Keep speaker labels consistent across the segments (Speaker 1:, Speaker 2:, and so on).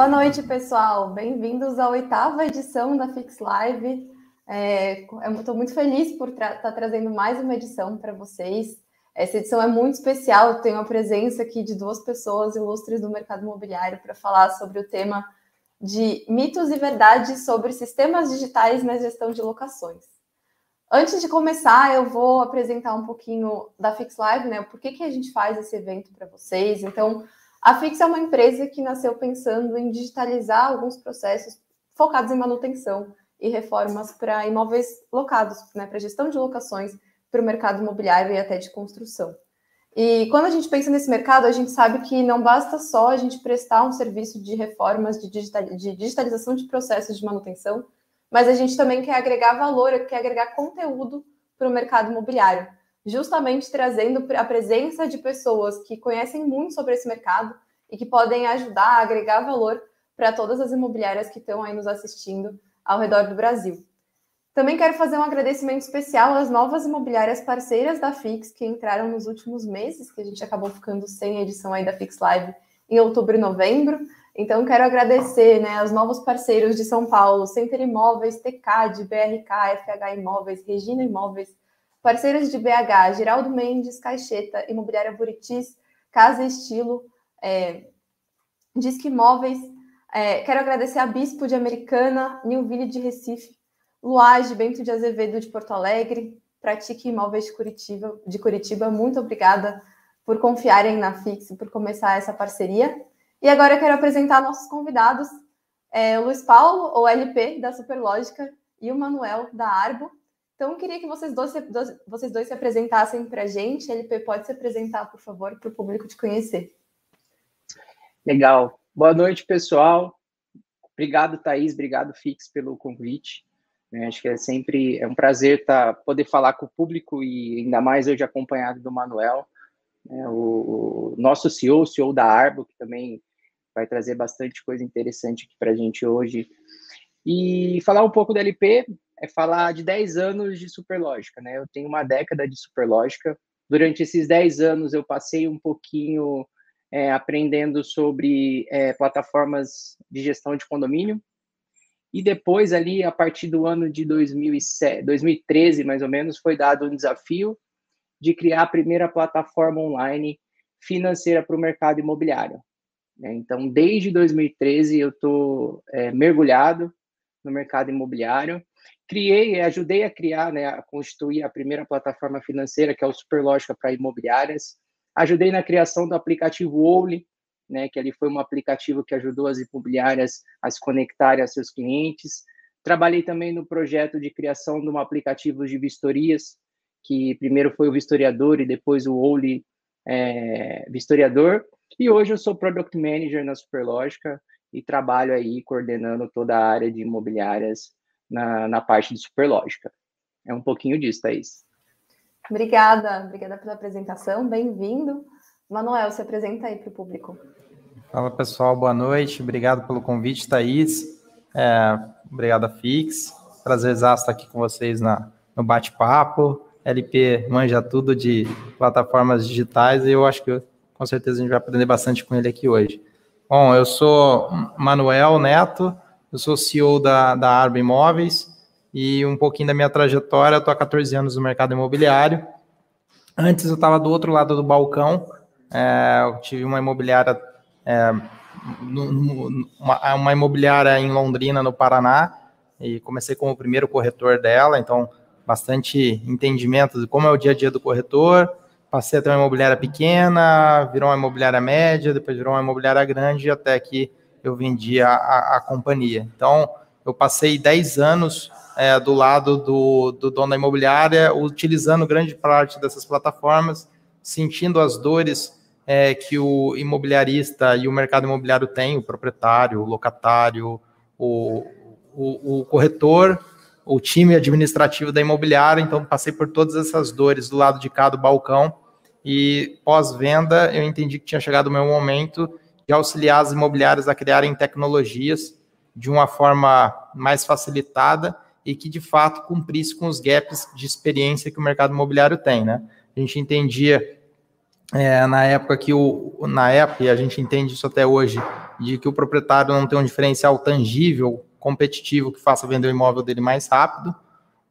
Speaker 1: Boa noite, pessoal. Bem-vindos à oitava edição da Fix Live. É, Estou muito feliz por estar tá trazendo mais uma edição para vocês. Essa edição é muito especial. Tenho a presença aqui de duas pessoas ilustres do mercado imobiliário para falar sobre o tema de mitos e verdades sobre sistemas digitais na gestão de locações. Antes de começar, eu vou apresentar um pouquinho da Fix Live, né? Por que, que a gente faz esse evento para vocês? Então, a Fix é uma empresa que nasceu pensando em digitalizar alguns processos focados em manutenção e reformas para imóveis locados, né, para gestão de locações, para o mercado imobiliário e até de construção. E quando a gente pensa nesse mercado, a gente sabe que não basta só a gente prestar um serviço de reformas, de, digital, de digitalização de processos de manutenção, mas a gente também quer agregar valor, quer agregar conteúdo para o mercado imobiliário justamente trazendo a presença de pessoas que conhecem muito sobre esse mercado e que podem ajudar a agregar valor para todas as imobiliárias que estão aí nos assistindo ao redor do Brasil. Também quero fazer um agradecimento especial às novas imobiliárias parceiras da Fix que entraram nos últimos meses, que a gente acabou ficando sem edição aí da Fix Live em outubro e novembro. Então, quero agradecer né, aos novos parceiros de São Paulo, Center Imóveis, TCAD, BRK, FH Imóveis, Regina Imóveis, Parceiros de BH, Geraldo Mendes, Caixeta, Imobiliária Buritis, Casa Estilo, é, Disque Imóveis. É, quero agradecer a Bispo de Americana, Nilville de Recife, Luage, Bento de Azevedo de Porto Alegre, Pratique Imóveis de Curitiba, de Curitiba. Muito obrigada por confiarem na Fix, por começar essa parceria. E agora eu quero apresentar nossos convidados, é, o Luiz Paulo, o LP da Superlógica, e o Manuel da Arbo. Então, eu queria que vocês dois, vocês dois se apresentassem para a gente. LP, pode se apresentar, por favor, para o público te conhecer.
Speaker 2: Legal. Boa noite, pessoal. Obrigado, Thaís. Obrigado, Fix, pelo convite. É, acho que é sempre é um prazer tá, poder falar com o público e ainda mais hoje acompanhado do Manuel, né, o, o, nosso CEO, o CEO da Arbo, que também vai trazer bastante coisa interessante aqui para a gente hoje. E falar um pouco do LP, é falar de 10 anos de Superlógica, né? Eu tenho uma década de Superlógica. Durante esses 10 anos, eu passei um pouquinho é, aprendendo sobre é, plataformas de gestão de condomínio. E depois, ali, a partir do ano de 2007, 2013, mais ou menos, foi dado um desafio de criar a primeira plataforma online financeira para o mercado imobiliário. Né? Então, desde 2013, eu estou é, mergulhado no mercado imobiliário criei, ajudei a criar, né, a constituir a primeira plataforma financeira, que é o Superlógica para imobiliárias. Ajudei na criação do aplicativo Only, né, que ali foi um aplicativo que ajudou as imobiliárias a se conectarem a seus clientes. Trabalhei também no projeto de criação de um aplicativo de vistorias, que primeiro foi o Vistoriador e depois o Only é, Vistoriador. E hoje eu sou Product Manager na Superlógica e trabalho aí coordenando toda a área de imobiliárias na, na parte de superlógica. É um pouquinho disso, Thaís.
Speaker 1: Obrigada, obrigada pela apresentação, bem-vindo. Manuel, se apresenta aí para o público.
Speaker 3: Fala pessoal, boa noite, obrigado pelo convite, Thaís. É, obrigado a Fix, prazer estar aqui com vocês na, no bate-papo. LP manja tudo de plataformas digitais e eu acho que com certeza a gente vai aprender bastante com ele aqui hoje. Bom, eu sou Manuel Neto, eu sou CEO da, da Arba Imóveis e um pouquinho da minha trajetória, estou há 14 anos no mercado imobiliário. Antes eu estava do outro lado do balcão, é, eu tive uma imobiliária, é, uma, uma imobiliária em Londrina, no Paraná, e comecei como o primeiro corretor dela, então bastante entendimento de como é o dia a dia do corretor. Passei a ter uma imobiliária pequena, virou uma imobiliária média, depois virou uma imobiliária grande, até que eu vendi a, a, a companhia. Então, eu passei 10 anos é, do lado do, do dono da imobiliária, utilizando grande parte dessas plataformas, sentindo as dores é, que o imobiliarista e o mercado imobiliário tem, o proprietário, o locatário, o, o, o corretor, o time administrativo da imobiliária. Então, passei por todas essas dores do lado de cá do balcão. E pós-venda, eu entendi que tinha chegado o meu momento de auxiliar as imobiliárias a criarem tecnologias de uma forma mais facilitada e que de fato cumprisse com os gaps de experiência que o mercado imobiliário tem, né? A gente entendia é, na época que o na época, e a gente entende isso até hoje, de que o proprietário não tem um diferencial tangível, competitivo, que faça vender o imóvel dele mais rápido,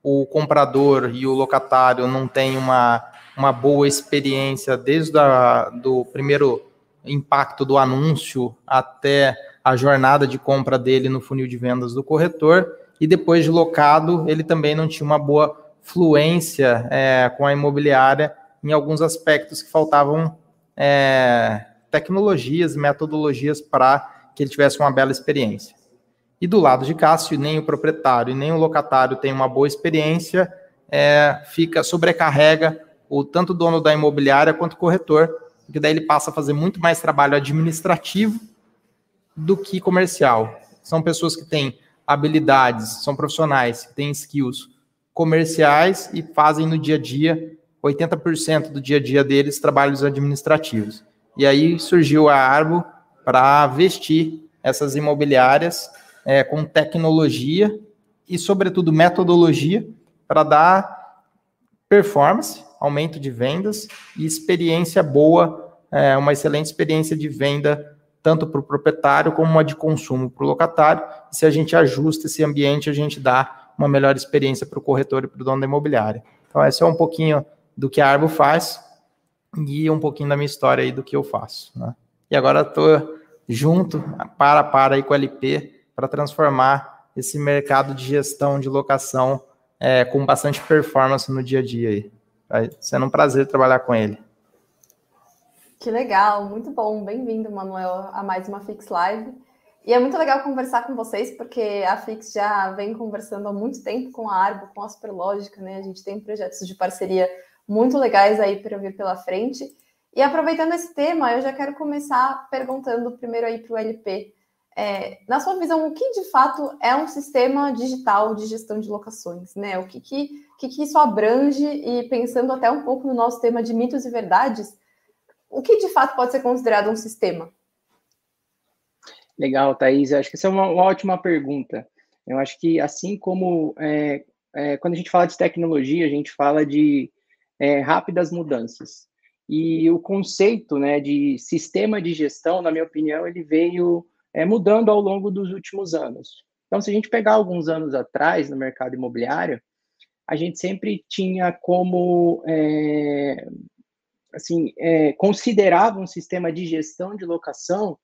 Speaker 3: o comprador e o locatário não têm uma, uma boa experiência desde a, do primeiro impacto do anúncio até a jornada de compra dele no funil de vendas do corretor, e depois de locado, ele também não tinha uma boa fluência é, com a imobiliária em alguns aspectos que faltavam é, tecnologias, metodologias para que ele tivesse uma bela experiência. E do lado de Cássio, nem o proprietário nem o locatário tem uma boa experiência, é, fica sobrecarrega o tanto o dono da imobiliária quanto o corretor, porque daí ele passa a fazer muito mais trabalho administrativo do que comercial. São pessoas que têm habilidades, são profissionais, que têm skills comerciais e fazem no dia a dia 80% do dia a dia deles trabalhos administrativos. E aí surgiu a Arbo para vestir essas imobiliárias é, com tecnologia e, sobretudo, metodologia para dar performance, aumento de vendas e experiência boa, é, uma excelente experiência de venda, tanto para o proprietário como uma de consumo para o locatário. E se a gente ajusta esse ambiente, a gente dá uma melhor experiência para o corretor e para o dono da imobiliária. Então, esse é um pouquinho do que a Arbo faz e um pouquinho da minha história aí do que eu faço. Né? E agora estou junto, para para aí com o LP, para transformar esse mercado de gestão de locação é, com bastante performance no dia a dia aí. Vai sendo um prazer trabalhar com ele.
Speaker 1: Que legal, muito bom. Bem-vindo, Manuel, a mais uma Fix Live. E é muito legal conversar com vocês, porque a Fix já vem conversando há muito tempo com a Arbo, com a Superlógica, né? A gente tem projetos de parceria muito legais aí para vir pela frente. E aproveitando esse tema, eu já quero começar perguntando primeiro aí para o LP. É, na sua visão, o que de fato é um sistema digital de gestão de locações? Né? O que, que, que, que isso abrange? E pensando até um pouco no nosso tema de mitos e verdades, o que de fato pode ser considerado um sistema?
Speaker 2: Legal, Thaís. Eu acho que essa é uma, uma ótima pergunta. Eu acho que assim como é, é, quando a gente fala de tecnologia, a gente fala de é, rápidas mudanças. E o conceito né, de sistema de gestão, na minha opinião, ele veio é, mudando ao longo dos últimos anos. Então, se a gente pegar alguns anos atrás no mercado imobiliário, a gente sempre tinha como, é, assim, é, considerava um sistema de gestão de locação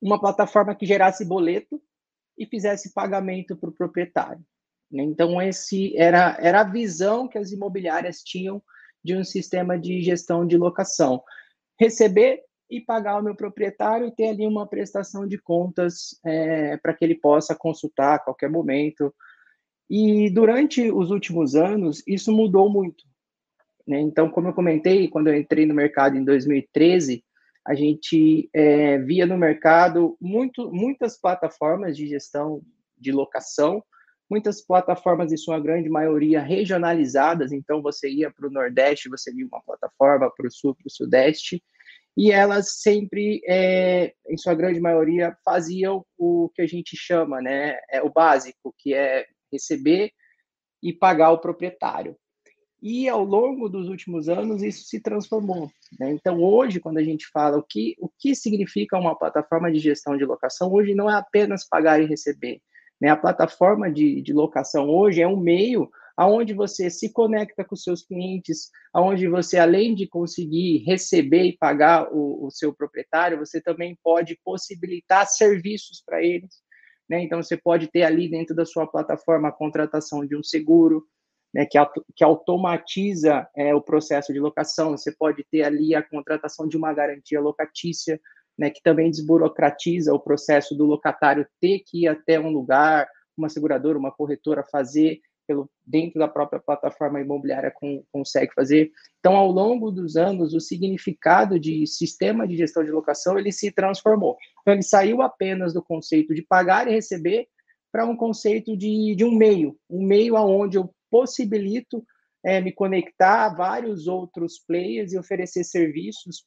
Speaker 2: uma plataforma que gerasse boleto e fizesse pagamento para o proprietário. Né? Então, esse era, era a visão que as imobiliárias tinham de um sistema de gestão de locação. Receber e pagar o meu proprietário e ter ali uma prestação de contas é, para que ele possa consultar a qualquer momento. E durante os últimos anos, isso mudou muito. Né? Então, como eu comentei, quando eu entrei no mercado em 2013, a gente é, via no mercado muito, muitas plataformas de gestão de locação, muitas plataformas, em sua grande maioria, regionalizadas, então você ia para o Nordeste, você via uma plataforma, para o Sul, para o Sudeste, e elas sempre, é, em sua grande maioria, faziam o que a gente chama, né, é, o básico, que é receber e pagar o proprietário. E ao longo dos últimos anos isso se transformou. Né? Então hoje, quando a gente fala o que, o que significa uma plataforma de gestão de locação, hoje não é apenas pagar e receber, né? A plataforma de, de locação hoje é um meio aonde você se conecta com seus clientes, aonde você, além de conseguir receber e pagar o, o seu proprietário, você também pode possibilitar serviços para eles. Né? Então, você pode ter ali dentro da sua plataforma a contratação de um seguro, né, que, que automatiza é, o processo de locação. Você pode ter ali a contratação de uma garantia locatícia, né, que também desburocratiza o processo do locatário ter que ir até um lugar, uma seguradora, uma corretora fazer pelo dentro da própria plataforma imobiliária com, consegue fazer. Então, ao longo dos anos, o significado de sistema de gestão de locação ele se transformou. Então, ele saiu apenas do conceito de pagar e receber para um conceito de, de um meio, um meio aonde eu possibilito é, me conectar a vários outros players e oferecer serviços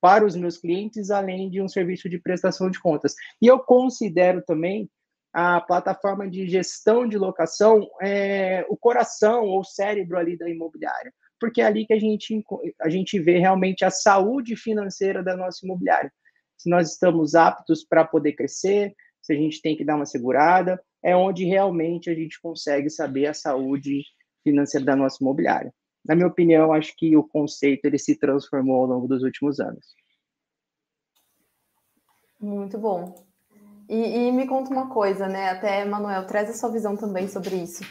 Speaker 2: para os meus clientes, além de um serviço de prestação de contas. E eu considero também a plataforma de gestão de locação é, o coração ou cérebro ali da imobiliária, porque é ali que a gente, a gente vê realmente a saúde financeira da nossa imobiliária. Se nós estamos aptos para poder crescer, se a gente tem que dar uma segurada, é onde realmente a gente consegue saber a saúde financeira da nossa imobiliária. Na minha opinião, acho que o conceito ele se transformou ao longo dos últimos anos.
Speaker 1: Muito bom. E, e me conta uma coisa, né? Até, Manuel, traz a sua visão também sobre isso.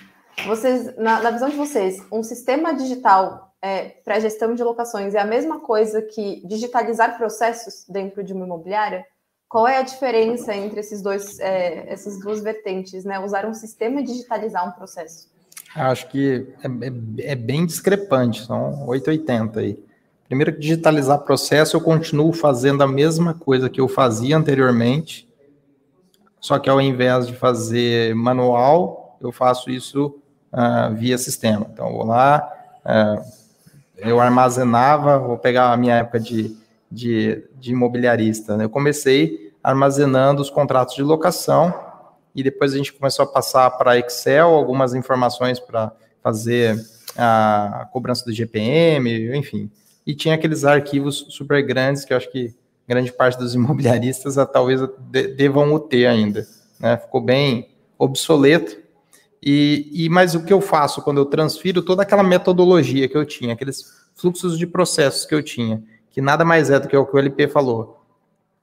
Speaker 1: Vocês, na, na visão de vocês, um sistema digital é, para gestão de locações é a mesma coisa que digitalizar processos dentro de uma imobiliária? Qual é a diferença entre esses dois, é, essas duas vertentes, né? Usar um sistema e digitalizar um processo?
Speaker 3: Acho que é, é, é bem discrepante, são 880 aí. Primeiro digitalizar processo, eu continuo fazendo a mesma coisa que eu fazia anteriormente, só que ao invés de fazer manual, eu faço isso uh, via sistema. Então, vou lá, uh, eu armazenava, vou pegar a minha época de de, de imobiliarista. Né? Eu comecei armazenando os contratos de locação e depois a gente começou a passar para Excel algumas informações para fazer a cobrança do GPM, enfim. E tinha aqueles arquivos super grandes que eu acho que grande parte dos imobiliaristas talvez devam o ter ainda. Né? Ficou bem obsoleto. E, e mas o que eu faço quando eu transfiro toda aquela metodologia que eu tinha, aqueles fluxos de processos que eu tinha, que nada mais é do que o que o LP falou.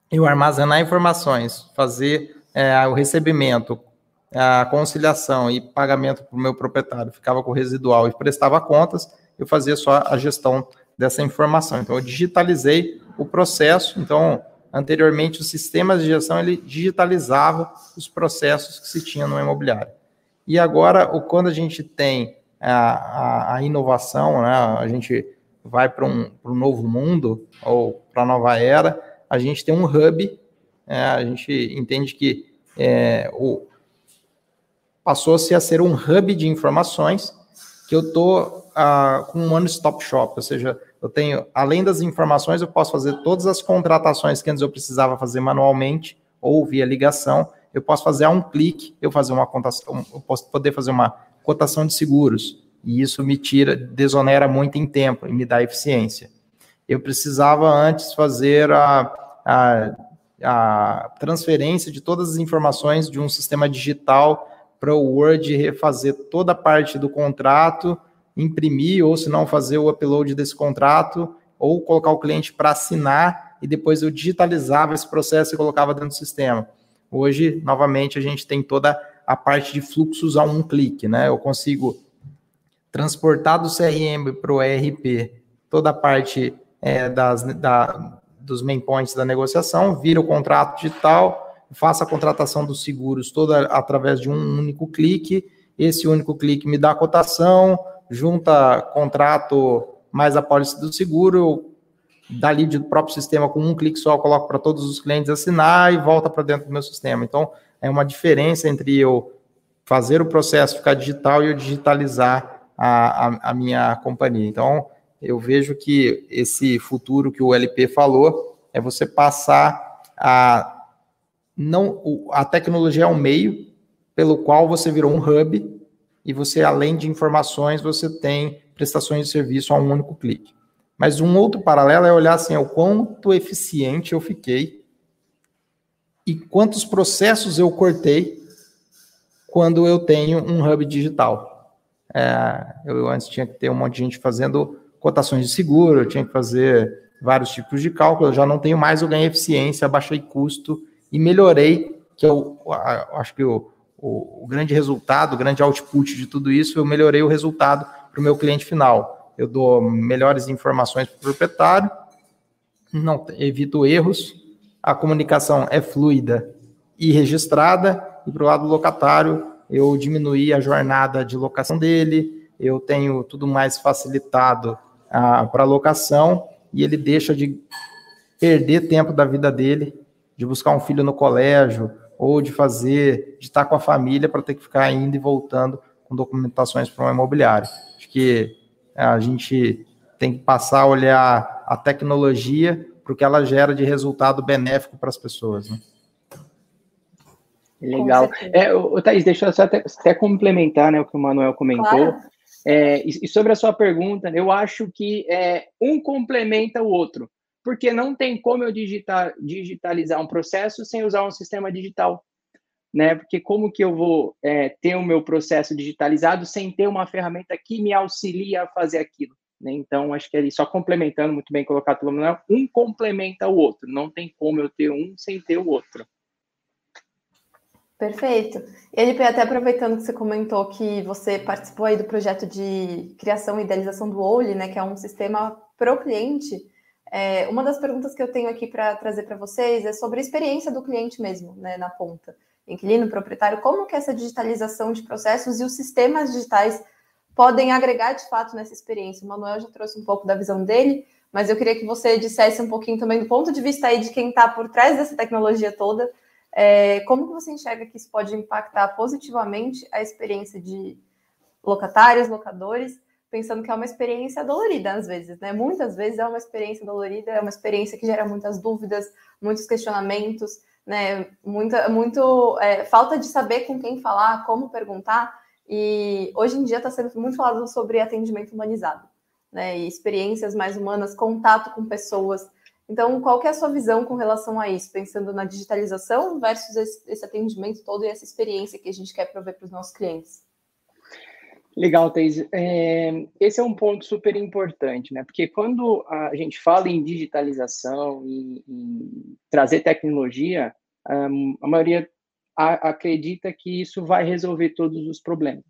Speaker 3: Eu armazenar informações, fazer é, o recebimento, a conciliação e pagamento para o meu proprietário, ficava com o residual e prestava contas, eu fazia só a gestão dessa informação. Então, eu digitalizei o processo. Então, anteriormente, os sistemas de gestão ele digitalizava os processos que se tinha no imobiliário. E agora, quando a gente tem a, a, a inovação, né, a gente vai para um, um novo mundo ou para a nova era, a gente tem um hub, é, a gente entende que é, o, passou-se a ser um hub de informações que eu estou ah, com um one-stop shop, ou seja, eu tenho, além das informações, eu posso fazer todas as contratações que antes eu precisava fazer manualmente ou via ligação, eu posso fazer a um clique, eu fazer uma cotação, eu posso poder fazer uma cotação de seguros, e isso me tira, desonera muito em tempo e me dá eficiência. Eu precisava antes fazer a, a, a transferência de todas as informações de um sistema digital para o Word refazer toda a parte do contrato, imprimir, ou se não, fazer o upload desse contrato, ou colocar o cliente para assinar, e depois eu digitalizava esse processo e colocava dentro do sistema. Hoje, novamente, a gente tem toda a parte de fluxos a um clique, né? Eu consigo transportar do CRM para o ERP toda a parte é, das, da, dos main points da negociação, vira o contrato digital, faça a contratação dos seguros toda através de um único clique, esse único clique me dá a cotação, junta contrato mais a pólice do seguro, dali do próprio sistema com um clique só, coloco para todos os clientes assinar e volta para dentro do meu sistema. Então, é uma diferença entre eu fazer o processo ficar digital e eu digitalizar a, a, a minha companhia. Então, eu vejo que esse futuro que o LP falou é você passar a não a tecnologia é um meio pelo qual você virou um hub e você além de informações você tem prestações de serviço a um único clique. Mas um outro paralelo é olhar assim o quanto eficiente eu fiquei e quantos processos eu cortei quando eu tenho um hub digital. É, eu antes tinha que ter um monte de gente fazendo cotações de seguro, eu tinha que fazer vários tipos de cálculo, eu já não tenho mais, eu ganhei eficiência, baixei custo e melhorei, que eu acho que o, o, o, grande resultado, o grande output de tudo isso, eu melhorei o resultado para o meu cliente final. Eu dou melhores informações para o proprietário, não evito erros, a comunicação é fluida e registrada, e para o lado do locatário, eu diminuí a jornada de locação dele, eu tenho tudo mais facilitado ah, para locação e ele deixa de perder tempo da vida dele, de buscar um filho no colégio ou de fazer, de estar com a família para ter que ficar indo e voltando com documentações para um imobiliário. Acho que a gente tem que passar a olhar a tecnologia para o que ela gera de resultado benéfico para as pessoas. Né?
Speaker 2: Legal. É, o, Thaís, deixa eu só até, até, complementar né, o que o Manuel comentou. Claro. É, e, sobre a sua pergunta, eu acho que é, um complementa o outro, porque não tem como eu digitar, digitalizar um processo sem usar um sistema digital. Né? Porque como que eu vou é, ter o meu processo digitalizado sem ter uma ferramenta que me auxilia a fazer aquilo? Né? Então, acho que ali, só complementando, muito bem colocado pelo Manuel, um complementa o outro, não tem como eu ter um sem ter o outro.
Speaker 1: Perfeito. Ele até aproveitando que você comentou que você participou aí do projeto de criação e idealização do OLI, né, que é um sistema para o cliente. É, uma das perguntas que eu tenho aqui para trazer para vocês é sobre a experiência do cliente mesmo, né, na ponta. Inquilino, proprietário, como que essa digitalização de processos e os sistemas digitais podem agregar de fato nessa experiência. O Manuel já trouxe um pouco da visão dele, mas eu queria que você dissesse um pouquinho também do ponto de vista aí de quem está por trás dessa tecnologia toda, é, como que você enxerga que isso pode impactar positivamente a experiência de locatários, locadores, pensando que é uma experiência dolorida às vezes, né? Muitas vezes é uma experiência dolorida, é uma experiência que gera muitas dúvidas, muitos questionamentos, né? Muita, muito é, falta de saber com quem falar, como perguntar. E hoje em dia está sendo muito falado sobre atendimento humanizado, né? E experiências mais humanas, contato com pessoas. Então, qual que é a sua visão com relação a isso, pensando na digitalização versus esse, atendimento todo e essa experiência que a gente quer prover para os nossos clientes?
Speaker 2: Legal, Thais. É, esse é um ponto super importante, né? Porque quando a gente fala em digitalização e trazer tecnologia, a maioria acredita que isso vai resolver todos os problemas.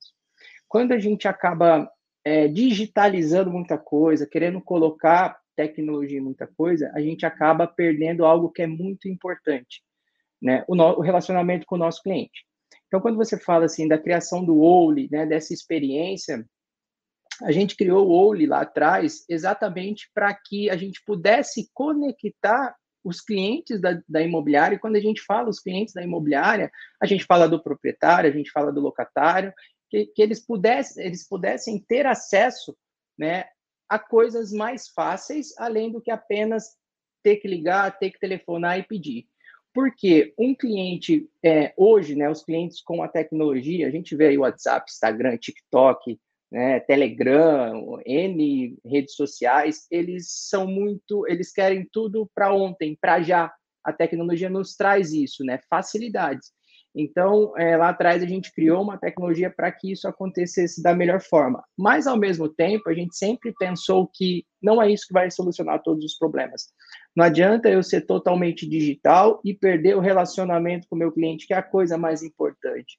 Speaker 2: Quando a gente acaba é, digitalizando muita coisa, querendo colocar tecnologia em muita coisa, a gente acaba perdendo algo que é muito importante, né? O, no, o relacionamento com o nosso cliente. Então, quando você fala assim da criação do Oli, né, dessa experiência, a gente criou o Oli lá atrás exatamente para que a gente pudesse conectar os clientes da, da imobiliária, e quando a gente fala os clientes da imobiliária, a gente fala do proprietário, a gente fala do locatário, que, que eles, pudessem, eles pudessem ter acesso né, a coisas mais fáceis, além do que apenas ter que ligar, ter que telefonar e pedir. Porque um cliente, é, hoje, né, os clientes com a tecnologia, a gente vê aí WhatsApp, Instagram, TikTok, né, Telegram, N redes sociais, eles são muito, eles querem tudo para ontem, para já. A tecnologia nos traz isso, né, facilidades. Então, é, lá atrás a gente criou uma tecnologia para que isso acontecesse da melhor forma. Mas, ao mesmo tempo, a gente sempre pensou que não é isso que vai solucionar todos os problemas. Não adianta eu ser totalmente digital e perder o relacionamento com o meu cliente, que é a coisa mais importante.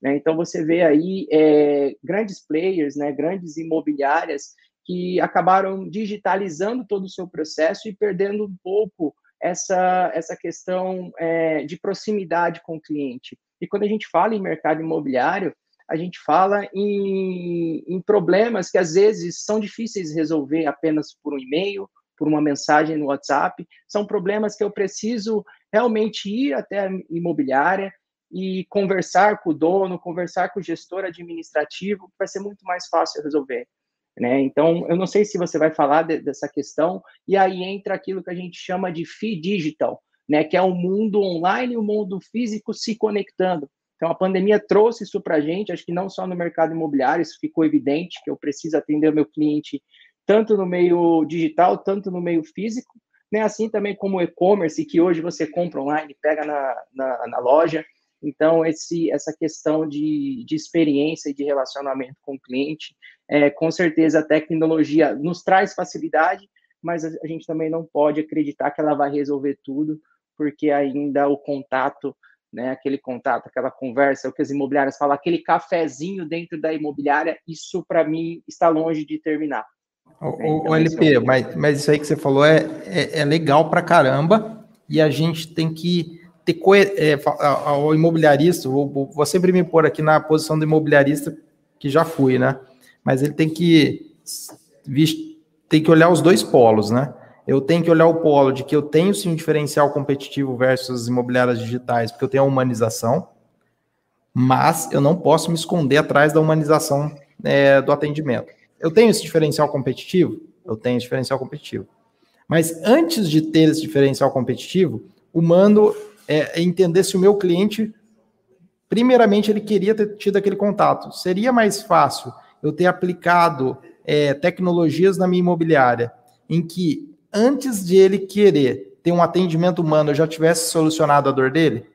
Speaker 2: Né? Então, você vê aí é, grandes players, né, grandes imobiliárias, que acabaram digitalizando todo o seu processo e perdendo um pouco essa, essa questão é, de proximidade com o cliente. E quando a gente fala em mercado imobiliário, a gente fala em, em problemas que às vezes são difíceis de resolver apenas por um e-mail, por uma mensagem no WhatsApp. São problemas que eu preciso realmente ir até a imobiliária, e conversar com o dono, conversar com o gestor administrativo, vai ser muito mais fácil resolver. Né? Então, eu não sei se você vai falar de, dessa questão, e aí entra aquilo que a gente chama de FI digital, né? que é o mundo online e o mundo físico se conectando. Então, a pandemia trouxe isso para a gente, acho que não só no mercado imobiliário, isso ficou evidente, que eu preciso atender o meu cliente tanto no meio digital, tanto no meio físico, né? assim também como o e-commerce, que hoje você compra online, pega na, na, na loja, então, esse, essa questão de, de experiência e de relacionamento com o cliente, é, com certeza a tecnologia nos traz facilidade, mas a, gente também não pode acreditar que ela vai resolver tudo, porque ainda o contato, né, aquele contato, aquela conversa, o que as imobiliárias falam, aquele cafezinho dentro da imobiliária, isso para mim está longe de terminar.
Speaker 3: O, o LP, é mas, mas isso aí que você falou é, é, é legal para caramba e a gente tem que ter co é, ao imobiliarista, vou, vou, sempre me pôr aqui na posição do imobiliarista que já fui, né? Mas ele tem que tem que olhar os dois polos, né? Eu tenho que olhar o polo de que eu tenho sim um diferencial competitivo versus as imobiliárias digitais, porque eu tenho a humanização, mas eu não posso me esconder atrás da humanização é, do atendimento. Eu tenho esse diferencial competitivo? Eu tenho esse diferencial competitivo. Mas antes de ter esse diferencial competitivo, o mando é, é entender se o meu cliente, primeiramente, ele queria ter tido aquele contato. Seria mais fácil eu ter aplicado é, tecnologias na minha imobiliária, em que antes de ele querer ter um atendimento humano, eu já tivesse solucionado a dor dele?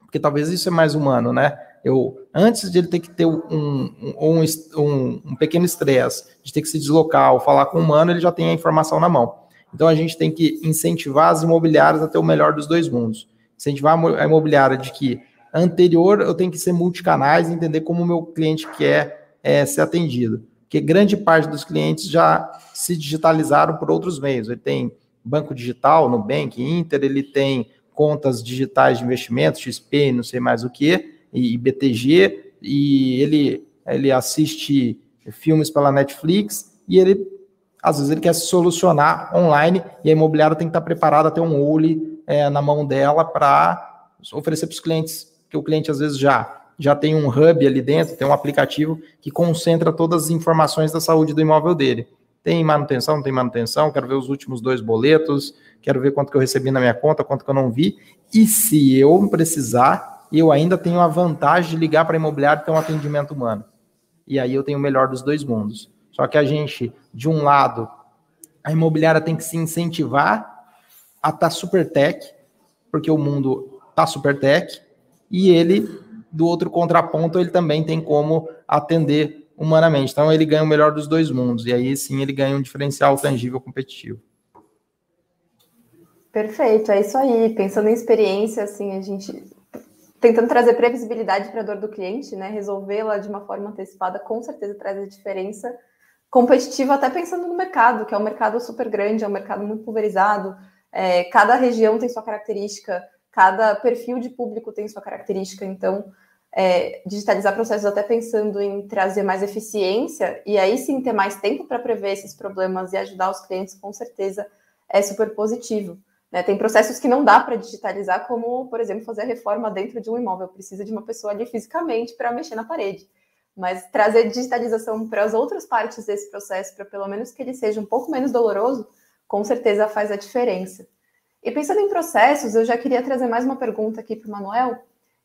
Speaker 3: Porque talvez isso é mais humano, né? Eu, antes de ele ter que ter um, um, um, um pequeno estresse, de ter que se deslocar ou falar com o humano, ele já tem a informação na mão. Então a gente tem que incentivar as imobiliárias a ter o melhor dos dois mundos. Incentivar a imobiliária de que anterior eu tenho que ser multicanais e entender como o meu cliente quer é, ser atendido. Porque grande parte dos clientes já se digitalizaram por outros meios. Ele tem banco digital, Nubank, Inter, ele tem contas digitais de investimentos, XP, não sei mais o que, e BTG, e ele, ele assiste filmes pela Netflix, e ele, às vezes, ele quer se solucionar online, e a imobiliária tem que estar preparada a ter um olho é, na mão dela para oferecer para os clientes que o cliente às vezes já já tem um hub ali dentro, tem um aplicativo que concentra todas as informações da saúde do imóvel dele. Tem manutenção, não tem manutenção, quero ver os últimos dois boletos, quero ver quanto que eu recebi na minha conta, quanto que eu não vi. E se eu precisar, eu ainda tenho a vantagem de ligar para a imobiliária e ter um atendimento humano. E aí eu tenho o melhor dos dois mundos. Só que a gente, de um lado, a imobiliária tem que se incentivar a estar tá super tech, porque o mundo está super tech, e ele, do outro contraponto, ele também tem como atender humanamente. Então ele ganha o melhor dos dois mundos, e aí sim ele ganha um diferencial tangível competitivo.
Speaker 1: Perfeito, é isso aí. Pensando em experiência, assim, a gente tentando trazer previsibilidade para a dor do cliente, né? Resolvê-la de uma forma antecipada, com certeza traz a diferença competitiva, até pensando no mercado, que é um mercado super grande, é um mercado muito pulverizado. É, cada região tem sua característica, cada perfil de público tem sua característica, então é, digitalizar processos até pensando em trazer mais eficiência e aí sim ter mais tempo para prever esses problemas e ajudar os clientes, com certeza é super positivo. Né? Tem processos que não dá para digitalizar, como, por exemplo, fazer a reforma dentro de um imóvel. Precisa de uma pessoa ali fisicamente para mexer na parede. Mas trazer digitalização para as outras partes desse processo, para pelo menos que ele seja um pouco menos doloroso, com certeza faz a diferença. E pensando em processos, eu já queria trazer mais uma pergunta aqui para o Manuel,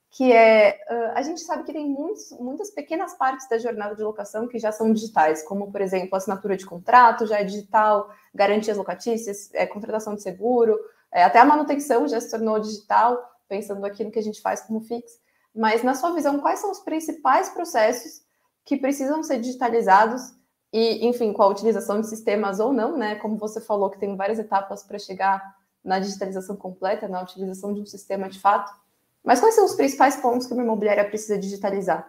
Speaker 1: que é, a gente sabe que tem muitos, muitas pequenas partes da jornada de locação que já são digitais, como, por exemplo, assinatura de contrato já é digital, garantias locatícias, é, contratação de seguro, é, até a manutenção já se tornou digital, pensando aqui no que a gente faz como fix. Mas, na sua visão, quais são os principais processos que precisam ser digitalizados e, enfim, com a utilização de sistemas ou não, né? Como você falou, que tem várias etapas para chegar na digitalização completa, na utilização de um sistema de fato. Mas quais são os principais pontos que uma imobiliária precisa digitalizar?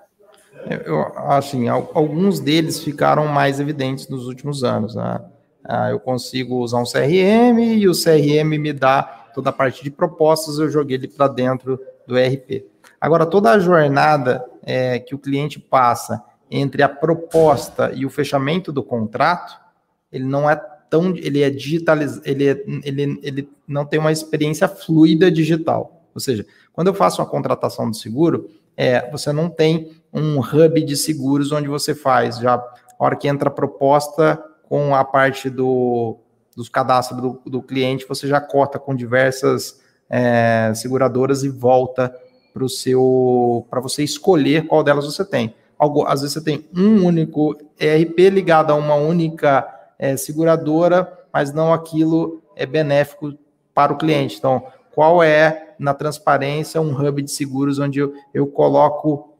Speaker 3: Eu, assim, alguns deles ficaram mais evidentes nos últimos anos. Né? Ah, eu consigo usar um CRM e o CRM me dá toda a parte de propostas, eu joguei ele para dentro do ERP. Agora, toda a jornada é, que o cliente passa entre a proposta e o fechamento do contrato, ele não é tão, ele é digitalizado, ele, é, ele, ele não tem uma experiência fluida digital. Ou seja, quando eu faço uma contratação de seguro, é, você não tem um hub de seguros onde você faz já a hora que entra a proposta com a parte do, dos cadastros do, do cliente, você já corta com diversas é, seguradoras e volta para o seu para você escolher qual delas você tem. Algo, às vezes você tem um único ERP ligado a uma única é, seguradora, mas não aquilo é benéfico para o cliente. Então, qual é, na transparência, um hub de seguros onde eu, eu coloco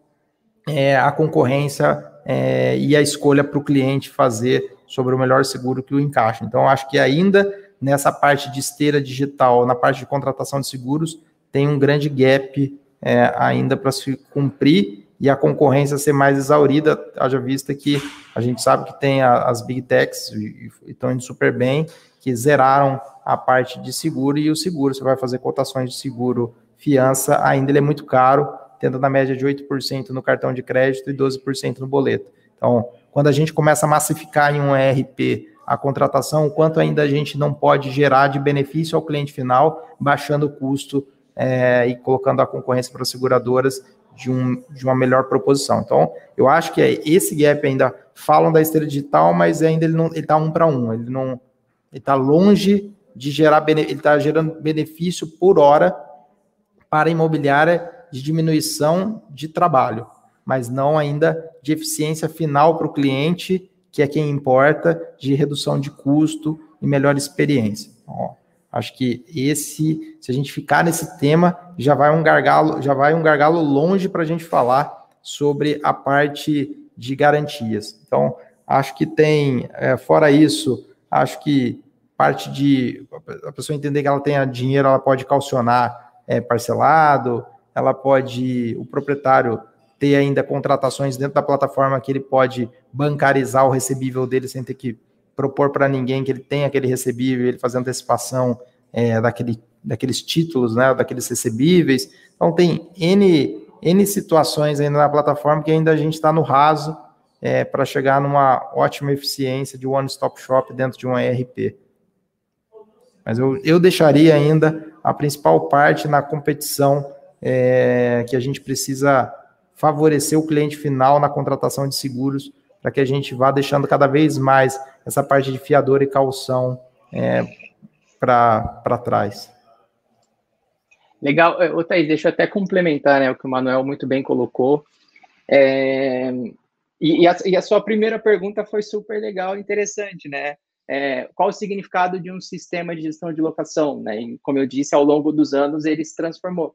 Speaker 3: é, a concorrência é, e a escolha para o cliente fazer sobre o melhor seguro que o encaixa. Então, acho que ainda nessa parte de esteira digital, na parte de contratação de seguros, tem um grande gap é, ainda para se cumprir e a concorrência ser mais exaurida, haja vista que a gente sabe que tem a, as big techs e estão indo super bem, que zeraram a parte de seguro e o seguro, você vai fazer cotações de seguro, fiança, ainda ele é muito caro, tendo na média de 8% no cartão de crédito e 12% no boleto. Então, quando a gente começa a massificar em um ERP a contratação, o quanto ainda a gente não pode gerar de benefício ao cliente final, baixando o custo é, e colocando a concorrência para as seguradoras de, um, de uma melhor proposição. Então, eu acho que é esse gap ainda falam da esteira digital, mas ainda ele não ele está um para um, ele não ele está longe de gerar ele está gerando benefício por hora para a imobiliária de diminuição de trabalho, mas não ainda de eficiência final para o cliente, que é quem importa, de redução de custo e melhor experiência. Ó, acho que esse, se a gente ficar nesse tema, já vai um gargalo, já vai um gargalo longe para a gente falar sobre a parte de garantias. Então, acho que tem, é, fora isso, acho que parte de a pessoa entender que ela tenha dinheiro, ela pode calcionar é, parcelado, ela pode, o proprietário ter ainda contratações dentro da plataforma que ele pode bancarizar o recebível dele sem ter que propor para ninguém que ele tem aquele recebível, ele fazer antecipação é, daquele, daqueles títulos, né, daqueles recebíveis. Então tem N, N situações ainda na plataforma que ainda a gente está no raso é, para chegar numa ótima eficiência de one-stop shop dentro de um ERP. Mas eu, eu deixaria ainda a principal parte na competição é, que a gente precisa favorecer o cliente final na contratação de seguros para que a gente vá deixando cada vez mais essa parte de fiador e calção é, para trás.
Speaker 2: Legal. Ô, Thaís, deixa eu até complementar né, o que o Manuel muito bem colocou. É, e, e, a, e, a, sua primeira pergunta foi super legal, interessante, né? é, qual o significado de um sistema de gestão de locação, né? E, como eu disse, ao longo dos anos ele se transformou.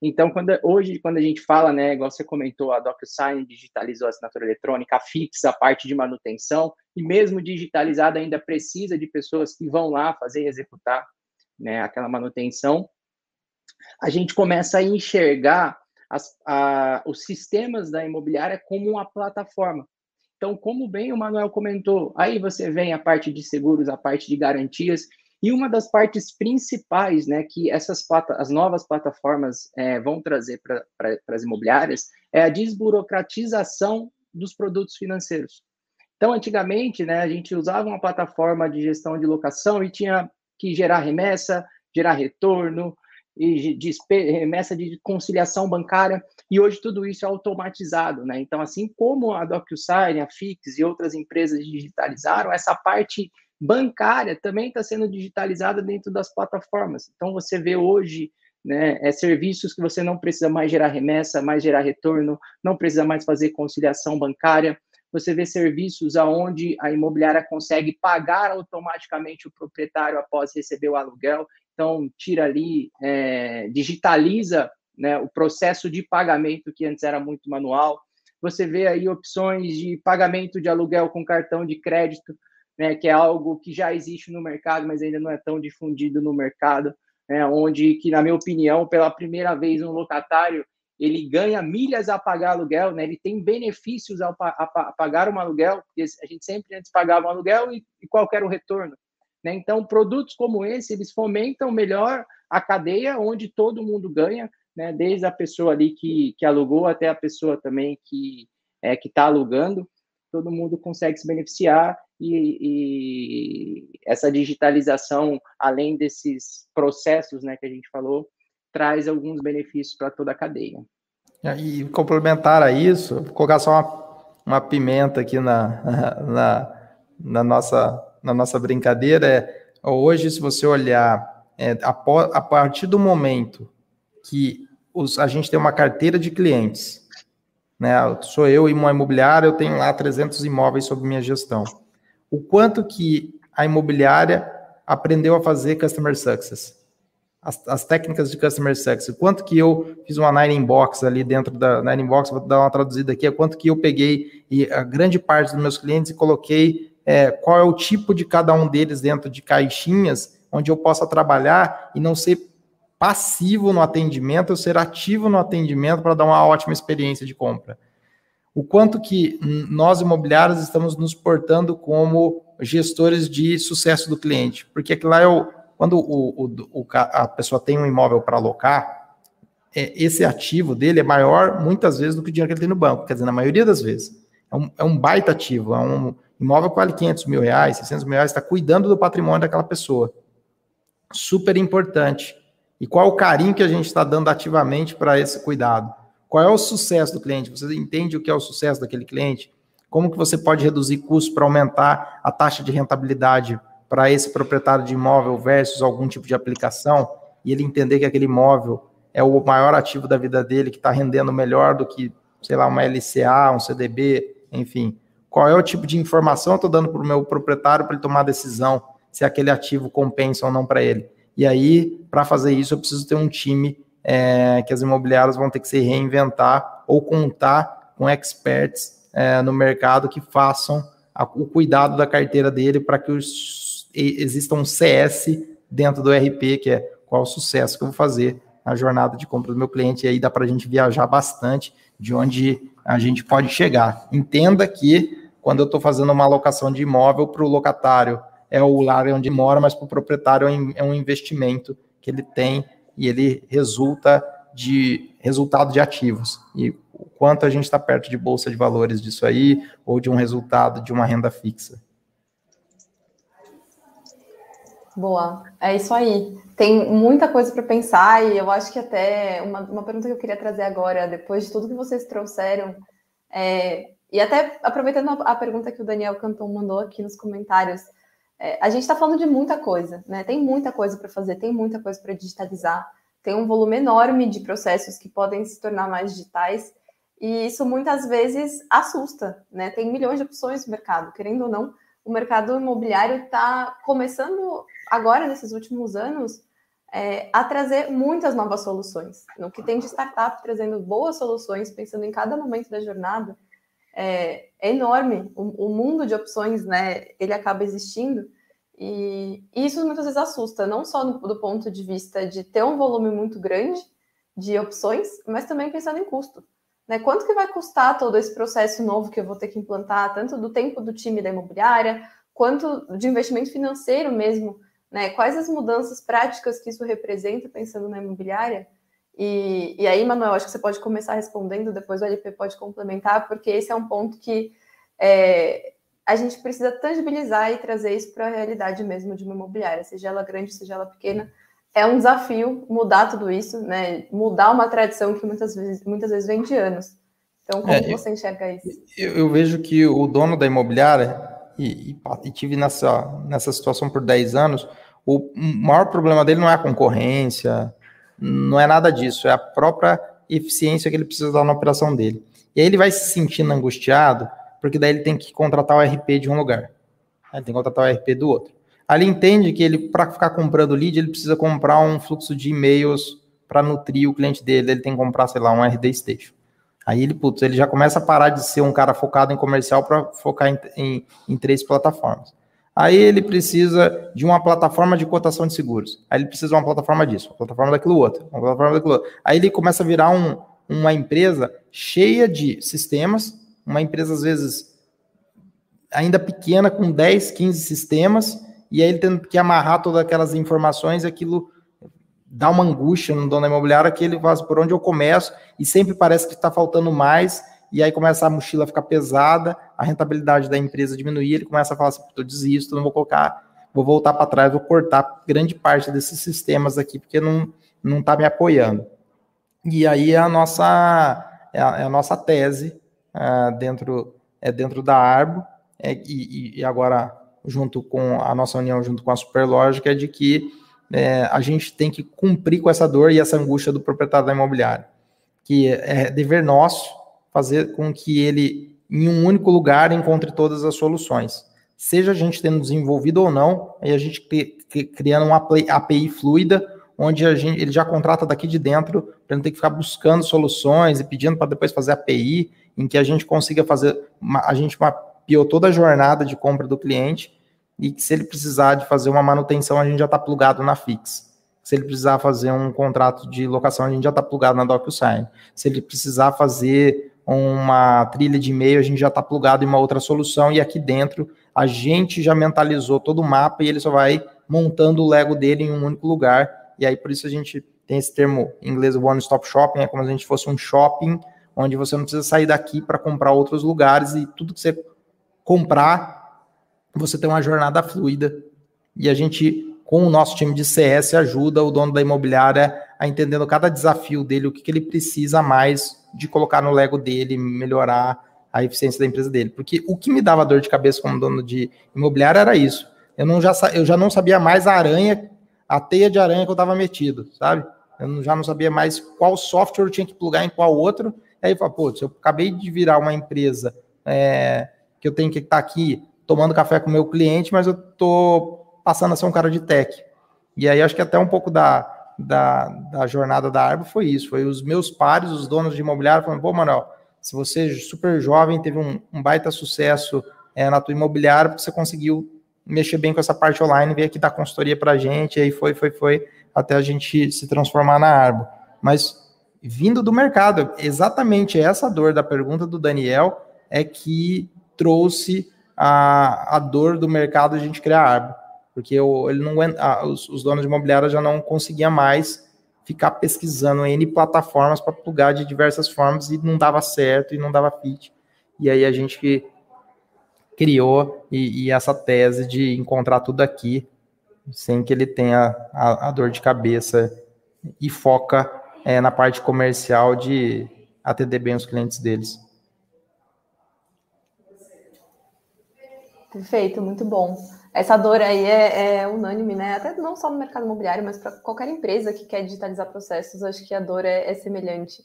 Speaker 2: Então, quando, hoje, quando a gente fala, né, igual você comentou, a DocuSign digitalizou a assinatura eletrônica, a Fix, a parte de manutenção, e mesmo digitalizada ainda precisa de pessoas que vão lá fazer e executar né, aquela manutenção, a gente começa a enxergar as, a, os sistemas da imobiliária como uma plataforma. Então, como bem o Manuel comentou, aí você vem a parte de seguros, a parte de garantias, e uma das partes principais, né, que essas plata as novas plataformas é, vão trazer para as imobiliárias é a desburocratização dos produtos financeiros. Então, antigamente, né, a gente usava uma plataforma de gestão de locação e tinha que gerar remessa, gerar retorno, e remessa de conciliação bancária, e hoje tudo isso é automatizado, né? Então, assim como a DocuSign, a Fix e outras empresas digitalizaram, essa parte bancária também está sendo digitalizada dentro das plataformas. Então, você vê hoje né, é, serviços que você não precisa mais gerar remessa, mais gerar retorno, não precisa mais fazer conciliação bancária. Você vê serviços aonde a imobiliária consegue pagar automaticamente o proprietário após receber o aluguel. Então, tira ali, é, digitaliza né, o processo de pagamento que antes era muito manual. Você vê aí opções de pagamento de aluguel com cartão de crédito, né, que é algo que já existe no mercado, mas ainda não é tão difundido no mercado, né, onde que, na minha opinião, pela primeira vez um locatário ele ganha milhas a pagar aluguel, né? Ele tem benefícios ao a, a pagar um aluguel, porque a gente sempre antes pagava um aluguel e, e qual era o retorno. Né? Então, produtos como esse, eles fomentam melhor a cadeia, onde todo mundo ganha, né? desde a pessoa ali que, que alugou até a pessoa também que é, está alugando, todo mundo consegue se beneficiar e, e, essa digitalização, além desses processos né, que a gente falou, traz alguns benefícios para toda a cadeia.
Speaker 3: E complementar a isso, vou colocar só uma, uma pimenta aqui na, na, na nossa na nossa brincadeira é hoje, se você olhar é, a, a, partir do momento que os, a gente tem uma carteira de clientes, né? Sou eu e uma imobiliária, eu tenho lá 300 imóveis sob minha gestão. O quanto que a imobiliária aprendeu a fazer customer success? As, as, técnicas de customer success, quanto que eu fiz uma Nine Inbox ali dentro da Nine Inbox, vou dar uma traduzida aqui, é quanto que eu peguei e a grande parte dos meus clientes e coloquei é, qual é o tipo de cada um deles dentro de caixinhas, onde eu possa trabalhar e não ser passivo no atendimento, eu ser ativo no atendimento para dar uma ótima experiência de compra. O quanto que nós imobiliários estamos nos portando como gestores de sucesso do cliente, porque aquilo lá é o, quando o, o, o a pessoa tem um imóvel para alocar, é, esse ativo dele é maior muitas vezes do que o dinheiro que ele tem no banco, quer dizer, na maioria das vezes. É um, é um baita ativo, é um, Imóvel vale 500 mil reais, 600 mil reais, está cuidando do patrimônio daquela pessoa. Super importante. E qual o carinho que a gente está dando ativamente para esse cuidado? Qual é o sucesso do cliente? Você entende o que é o sucesso daquele cliente? Como que você pode reduzir custos para aumentar a taxa de rentabilidade para esse proprietário de imóvel versus algum tipo de aplicação? E ele entender que aquele imóvel é o maior ativo da vida dele, que está rendendo melhor do que sei lá, uma LCA, um CDB, enfim. Qual é o tipo de informação eu estou dando para o meu proprietário para ele tomar a decisão se aquele ativo compensa ou não para ele. E aí, para fazer isso, eu preciso ter um time é, que as imobiliárias vão ter que se reinventar ou contar com experts é, no mercado que façam a, o cuidado da carteira dele para que os, exista um CS dentro do RP, que é qual o sucesso que eu vou fazer na jornada de compra do meu cliente. E aí dá para a gente viajar bastante de onde a gente pode chegar. Entenda que quando eu estou fazendo uma alocação de imóvel para o locatário, é o lar onde mora, mas para o proprietário é um investimento que ele tem e ele resulta de resultado de ativos. E o quanto a gente está perto de bolsa de valores disso aí, ou de um resultado de uma renda fixa.
Speaker 1: Boa, é isso aí. Tem muita coisa para pensar e eu acho que até uma, uma pergunta que eu queria trazer agora, depois de tudo que vocês trouxeram, é, e até aproveitando a, a, pergunta que o Daniel Canton mandou aqui nos comentários, é, a gente está falando de muita coisa, né? Tem muita coisa para fazer, tem muita coisa para digitalizar, tem um volume enorme de processos que podem se tornar mais digitais e isso muitas vezes assusta, né? Tem milhões de opções no mercado, querendo ou não, o mercado imobiliário está começando agora, nesses últimos anos, é, a trazer muitas novas soluções. No que tem de startup, trazendo boas soluções, pensando em cada momento da jornada, é, é enorme. O, o, mundo de opções, né, ele acaba existindo. E, e isso muitas vezes assusta, não só no, do ponto de vista de ter um volume muito grande de opções, mas também pensando em custo. Né? Quanto que vai custar todo esse processo novo que eu vou ter que implantar, tanto do tempo do time da imobiliária, quanto de investimento financeiro mesmo, né? Quais as mudanças práticas que isso representa pensando na imobiliária? E, e aí, Manuel, acho que você pode começar respondendo, depois o LP pode complementar, porque esse é um ponto que é, a gente precisa tangibilizar e trazer isso para a realidade mesmo de uma imobiliária, seja ela grande, seja ela pequena. É um desafio mudar tudo isso, né? Mudar uma tradição que muitas vezes, muitas vezes vem de anos. Então, como é, você enxerga isso?
Speaker 3: Eu, eu, vejo que o dono da imobiliária, e, e, e, tive nessa, nessa situação por 10 anos, o maior problema dele não é a concorrência, não é nada disso, é a própria eficiência que ele precisa dar na operação dele. E aí ele vai se sentindo angustiado, porque daí ele tem que contratar o RP de um lugar. Ele tem que contratar o RP do outro. Ele entende que ele, para ficar comprando lead, ele precisa comprar um fluxo de e-mails para nutrir o cliente dele. Ele tem que comprar, sei lá, um RD Station. Aí ele, putz, ele já começa a parar de ser um cara focado em comercial para focar em, em, em, três plataformas. Aí ele precisa de uma plataforma de cotação de seguros. Aí ele precisa de uma plataforma disso, uma plataforma daquilo outro, uma plataforma daquilo outro. Aí ele começa a virar um, uma empresa cheia de sistemas, uma empresa às vezes ainda pequena, com 10, 15 sistemas, e aí ele tendo que amarrar todas aquelas informações, aquilo dá uma angústia no dono da imobiliária que ele faz assim, por onde eu começo e sempre parece que está faltando mais e aí começa a mochila ficar pesada, a rentabilidade da empresa diminuir, ele começa a falar assim, eu desisto, não vou colocar, vou voltar para trás, vou cortar grande parte desses sistemas aqui porque não não está me apoiando. E aí é a nossa é a, é a nossa tese é, dentro é dentro da Arbo é, e, e agora junto com a nossa união junto com a Superlógica é de que é, a gente tem que cumprir com essa dor e essa angústia do proprietário da imobiliária, que é dever nosso fazer com que ele, em um único lugar, encontre todas as soluções. Seja a gente tendo desenvolvido ou não, aí a gente criando uma API fluida, onde a gente, ele já contrata daqui de dentro, para não ter que ficar buscando soluções e pedindo para depois fazer API, em que a gente consiga fazer, uma, a gente mapeou toda a jornada de compra do cliente, e que se ele precisar de fazer uma manutenção, a gente já está plugado na Fix. Se ele precisar fazer um contrato de locação, a gente já está plugado na DocuSign. Se ele precisar fazer uma trilha de e-mail, a gente já está plugado em uma outra solução e aqui dentro a gente já mentalizou todo o mapa e ele só vai montando o Lego dele em um único lugar. E aí por isso a gente tem esse termo em inglês one stop shopping, é como se a gente fosse um shopping onde você não precisa sair daqui para comprar outros lugares e tudo que você comprar você tem uma jornada fluida. E a gente, com o nosso time de CS, ajuda o dono da imobiliária a entendendo cada desafio dele, o que, que ele precisa mais de colocar no Lego dele, melhorar a eficiência da empresa dele. Porque o que me dava dor de cabeça como dono de imobiliária era isso. Eu, não já, eu já não sabia mais a aranha, a teia de aranha que eu estava metido, sabe? Eu já não sabia mais qual software eu tinha que plugar em qual outro, Aí fala, pô, se eu acabei de virar uma empresa é, que eu tenho que estar aqui tomando café com o meu cliente, mas eu estou passando a ser um cara de tech. E aí acho que até um pouco da, da, da jornada da Arbo foi isso, foi os meus pares, os donos de imobiliário, falando, pô, Manuel, se você é super jovem, teve um, um baita sucesso é, na tua imobiliária, porque você conseguiu mexer bem com essa parte online, veio aqui dar consultoria para a gente, aí foi, foi, foi, até a gente se transformar na Arbo. Mas vindo do mercado, exatamente essa dor da pergunta do Daniel é que trouxe a, a dor do mercado a gente criar a Arbo. Porque eu, ele não, a, os, os donos de imobiliária já não conseguiam mais ficar pesquisando N plataformas para plugar de diversas formas e não dava certo e não dava fit. E aí a gente criou e, e essa tese de encontrar tudo aqui sem que ele tenha a, a dor de cabeça e foca é, na parte comercial de atender bem os clientes deles.
Speaker 1: Perfeito, muito bom. Essa dor aí é, é, unânime, né? Até não só no mercado imobiliário, mas para qualquer empresa que quer digitalizar processos, acho que a dor é, é semelhante.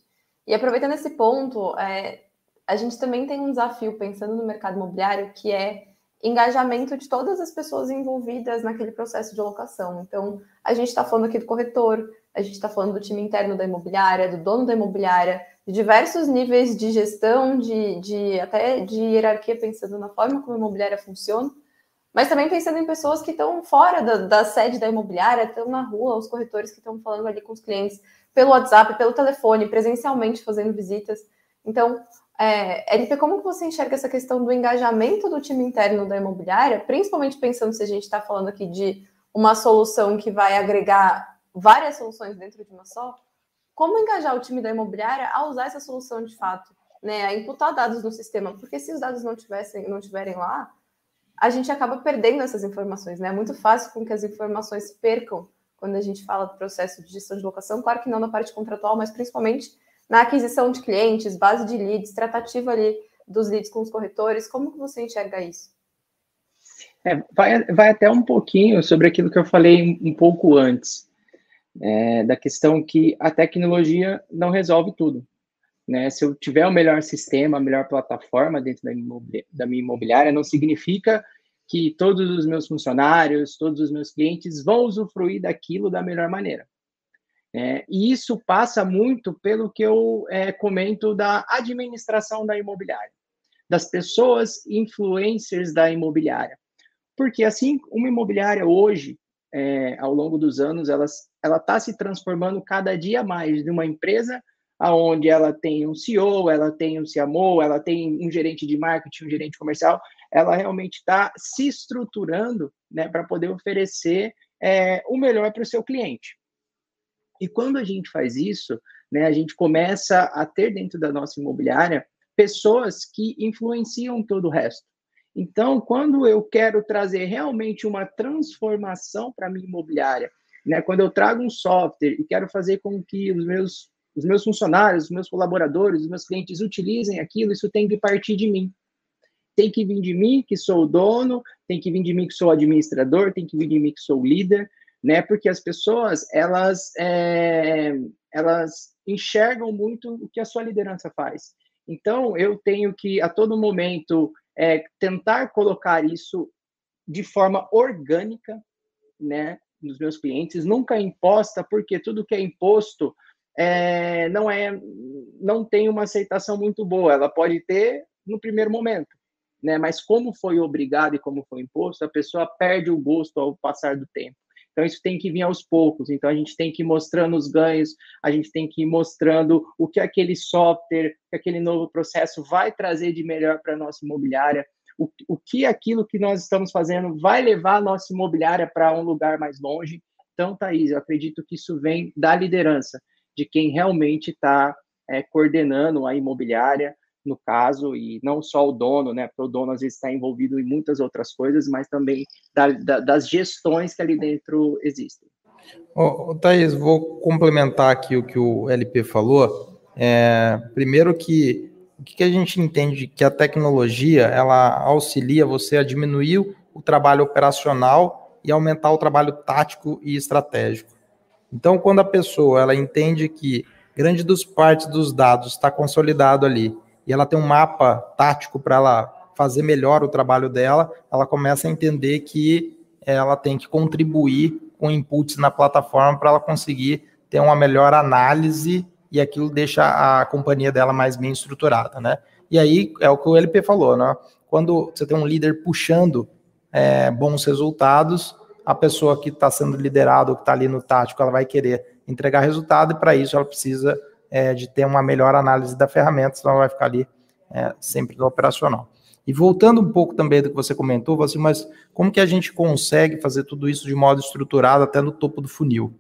Speaker 1: E aproveitando esse ponto, é, a gente também tem um desafio pensando no mercado imobiliário que é engajamento de todas as pessoas envolvidas naquele processo de locação. Então, a gente está falando aqui do corretor, a gente está falando do time interno da imobiliária, do dono da imobiliária, de diversos níveis de gestão, de, de até de hierarquia, pensando na forma como a imobiliária funciona, mas também pensando em pessoas que estão fora da, da sede da imobiliária, estão na rua, os corretores que estão falando ali com os clientes pelo WhatsApp, pelo telefone, presencialmente fazendo visitas. Então, é, LP, como que você enxerga essa questão do engajamento do time interno da imobiliária, principalmente pensando se a gente está falando aqui de uma solução que vai agregar várias soluções dentro de uma só? Como engajar o time da imobiliária a usar essa solução de fato, né? A imputar dados no sistema, porque se os dados não tivessem, não tiverem lá, a gente acaba perdendo essas informações, né? É muito fácil com que as informações se percam quando a gente fala do processo de gestão de locação, claro que não na parte contratual, mas principalmente na aquisição de clientes, base de leads, tratativa ali dos leads com os corretores, como que você enxerga isso?
Speaker 2: É, vai, vai até um pouquinho sobre aquilo que eu falei um, pouco antes, é, da questão que a tecnologia não resolve tudo. Né? Se eu tiver o melhor sistema, a melhor plataforma dentro da, da minha imobiliária, não significa que todos os meus funcionários, todos os meus clientes vão usufruir daquilo da melhor maneira. É, e isso passa muito pelo que eu é, comento da administração da imobiliária, das pessoas influencers da imobiliária. Porque assim, uma imobiliária hoje, é, ao longo dos anos, ela está se transformando cada dia mais de uma empresa aonde ela tem um CEO, ela tem um CMO, ela tem um gerente de marketing, um gerente comercial, ela realmente está se estruturando né, para poder oferecer é, o melhor para o seu cliente. E quando a gente faz isso, né, a gente começa a ter dentro da nossa imobiliária pessoas que influenciam todo o resto. Então, quando eu quero trazer realmente uma transformação para a minha imobiliária, né, quando eu trago um software e quero fazer com que os meus, os meus funcionários, os meus colaboradores, os meus clientes utilizem aquilo, isso tem que partir de mim. Tem que vir de mim, que sou o dono, tem que vir de mim, que sou o administrador, tem que vir de mim, que sou o líder, né? Porque as pessoas elas é, elas enxergam muito o que a sua liderança faz. Então eu tenho que a todo momento é, tentar colocar isso de forma orgânica, né? Nos meus clientes, nunca imposta, porque tudo que é imposto é, não é não tem uma aceitação muito boa. Ela pode ter no primeiro momento, né? Mas como foi obrigado e como foi imposto, a pessoa perde o gosto ao passar do tempo. Então, isso tem que vir aos poucos. Então, a gente tem que ir mostrando os ganhos, a gente tem que ir mostrando o que aquele software, que aquele novo processo vai trazer de melhor para a nossa imobiliária, o, o que aquilo que nós estamos fazendo vai levar a nossa imobiliária para um lugar mais longe. Então, Thaís, eu acredito que isso vem da liderança, de quem realmente está é, coordenando a imobiliária, no caso, e não só o dono, né? Porque o dono às vezes está envolvido em muitas outras coisas, mas também da, da, das gestões que ali dentro existem.
Speaker 3: Ô, Thaís, vou complementar aqui o que o LP falou. É, primeiro que o que a gente entende que a tecnologia ela auxilia você a diminuir o trabalho operacional e aumentar o trabalho tático e estratégico. Então, quando a pessoa ela entende que grande dos partes dos dados está consolidado ali e ela tem um mapa tático para ela fazer melhor o trabalho dela, ela começa a entender que ela tem que contribuir com inputs na plataforma para ela conseguir ter uma melhor análise e aquilo deixa a companhia dela mais bem estruturada, né? E aí é o que o LP falou, né? Quando você tem um líder puxando é, bons resultados, a pessoa que está sendo liderada, que está ali no tático, ela vai querer entregar resultado e para isso ela precisa é, de ter uma melhor análise da ferramenta, senão vai ficar ali é, sempre no operacional. E voltando um pouco também do que você comentou, você, mas como que a gente consegue fazer tudo isso de modo estruturado até no topo do funil?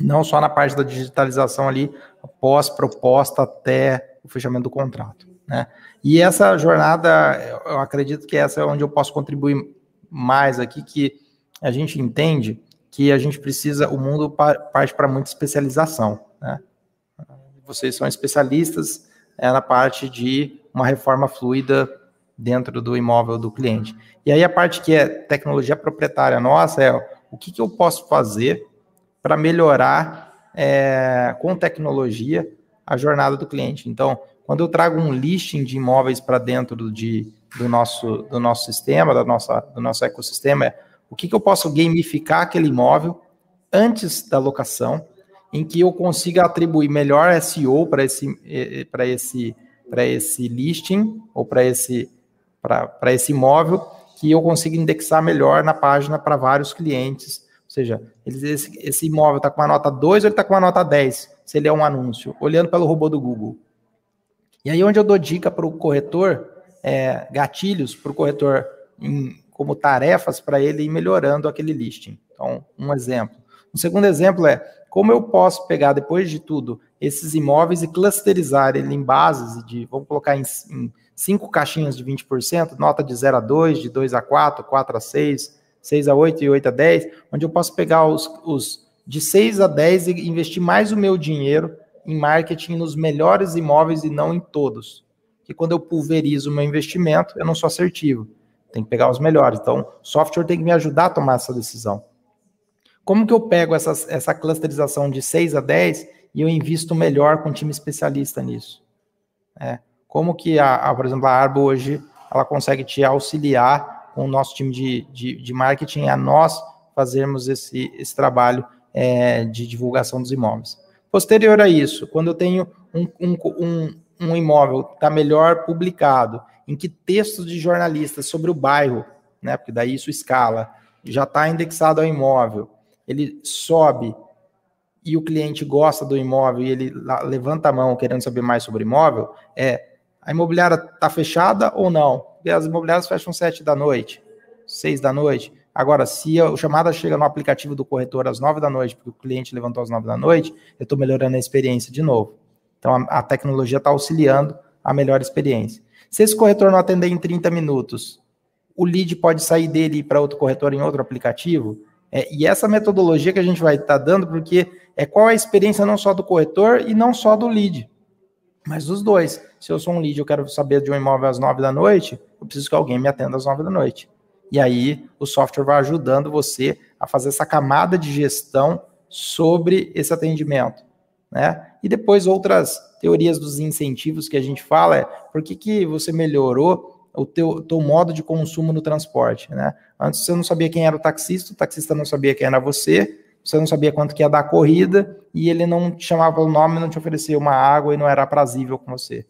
Speaker 3: Não só na parte da digitalização ali, pós-proposta até o fechamento do contrato. Né? E essa jornada, eu acredito que essa é onde eu posso contribuir mais aqui, que a gente entende que a gente precisa, o mundo parte para muita especialização. Né? Vocês são especialistas é, na parte de uma reforma fluida dentro do imóvel do cliente. E aí a parte que é tecnologia proprietária nossa é o que, que eu posso fazer para melhorar é, com tecnologia a jornada do cliente. Então, quando eu trago um listing de imóveis para dentro do, de, do, nosso, do nosso sistema, da nossa, do nosso ecossistema, é o que, que eu posso gamificar aquele imóvel antes da locação, em que eu consiga atribuir melhor SEO para esse, para esse, para esse listing ou para esse para esse imóvel que eu consiga indexar melhor na página para vários clientes. Ou seja, esse, esse imóvel está com uma nota 2 ou ele está com uma nota 10, se ele é um anúncio, olhando pelo robô do Google. E aí, onde eu dou dica para o corretor, é, gatilhos para o corretor em, como tarefas para ele ir melhorando aquele listing. Então, um exemplo. Um segundo exemplo é como eu posso pegar, depois de tudo, esses imóveis e clusterizar ele em bases de, vamos colocar em, em cinco caixinhas de 20%, nota de 0 a 2, de 2 a 4, 4 a 6, 6 a 8 e 8 a 10, onde eu posso pegar os, os de 6 a 10 e investir mais o meu dinheiro em marketing nos melhores imóveis e não em todos. Que quando eu pulverizo o meu investimento, eu não sou assertivo. Tem que pegar os melhores. Então, o software tem que me ajudar a tomar essa decisão. Como que eu pego essa, essa clusterização de 6 a 10 e eu invisto melhor com um time especialista nisso? É. Como que, a, a, por exemplo, a Arbo hoje, ela consegue te auxiliar com o nosso time de, de, de marketing a nós fazermos esse, esse trabalho é, de divulgação dos imóveis. Posterior a isso, quando eu tenho um, um, um, um imóvel que está melhor publicado, em que textos de jornalistas sobre o bairro, né, porque daí isso escala, já está indexado ao imóvel, ele sobe e o cliente gosta do imóvel e ele levanta a mão querendo saber mais sobre o imóvel, é a imobiliária está fechada ou não? As imobiliárias fecham sete da noite, seis da noite. Agora, se a chamada chega no aplicativo do corretor às nove da noite, porque o cliente levantou às nove da noite, eu estou melhorando a experiência de novo. Então, a, a tecnologia está auxiliando a melhor experiência. Se esse corretor não atender em 30 minutos, o lead pode sair dele para outro corretor em outro aplicativo? É, e essa metodologia que a gente vai estar tá dando, porque é qual a experiência não só do corretor e não só do lead, mas dos dois. Se eu sou um lead eu quero saber de um imóvel às nove da noite, eu preciso que alguém me atenda às nove da noite. E aí o software vai ajudando você a fazer essa camada de gestão sobre esse atendimento. Né? E depois outras teorias dos incentivos que a gente fala é por que, que você melhorou o teu, teu modo de consumo no transporte, né? Antes você não sabia quem era o taxista, o taxista não sabia quem era você, você não sabia quanto que ia dar a corrida e ele não te chamava pelo nome, não te oferecia uma água e não era aprazível com você.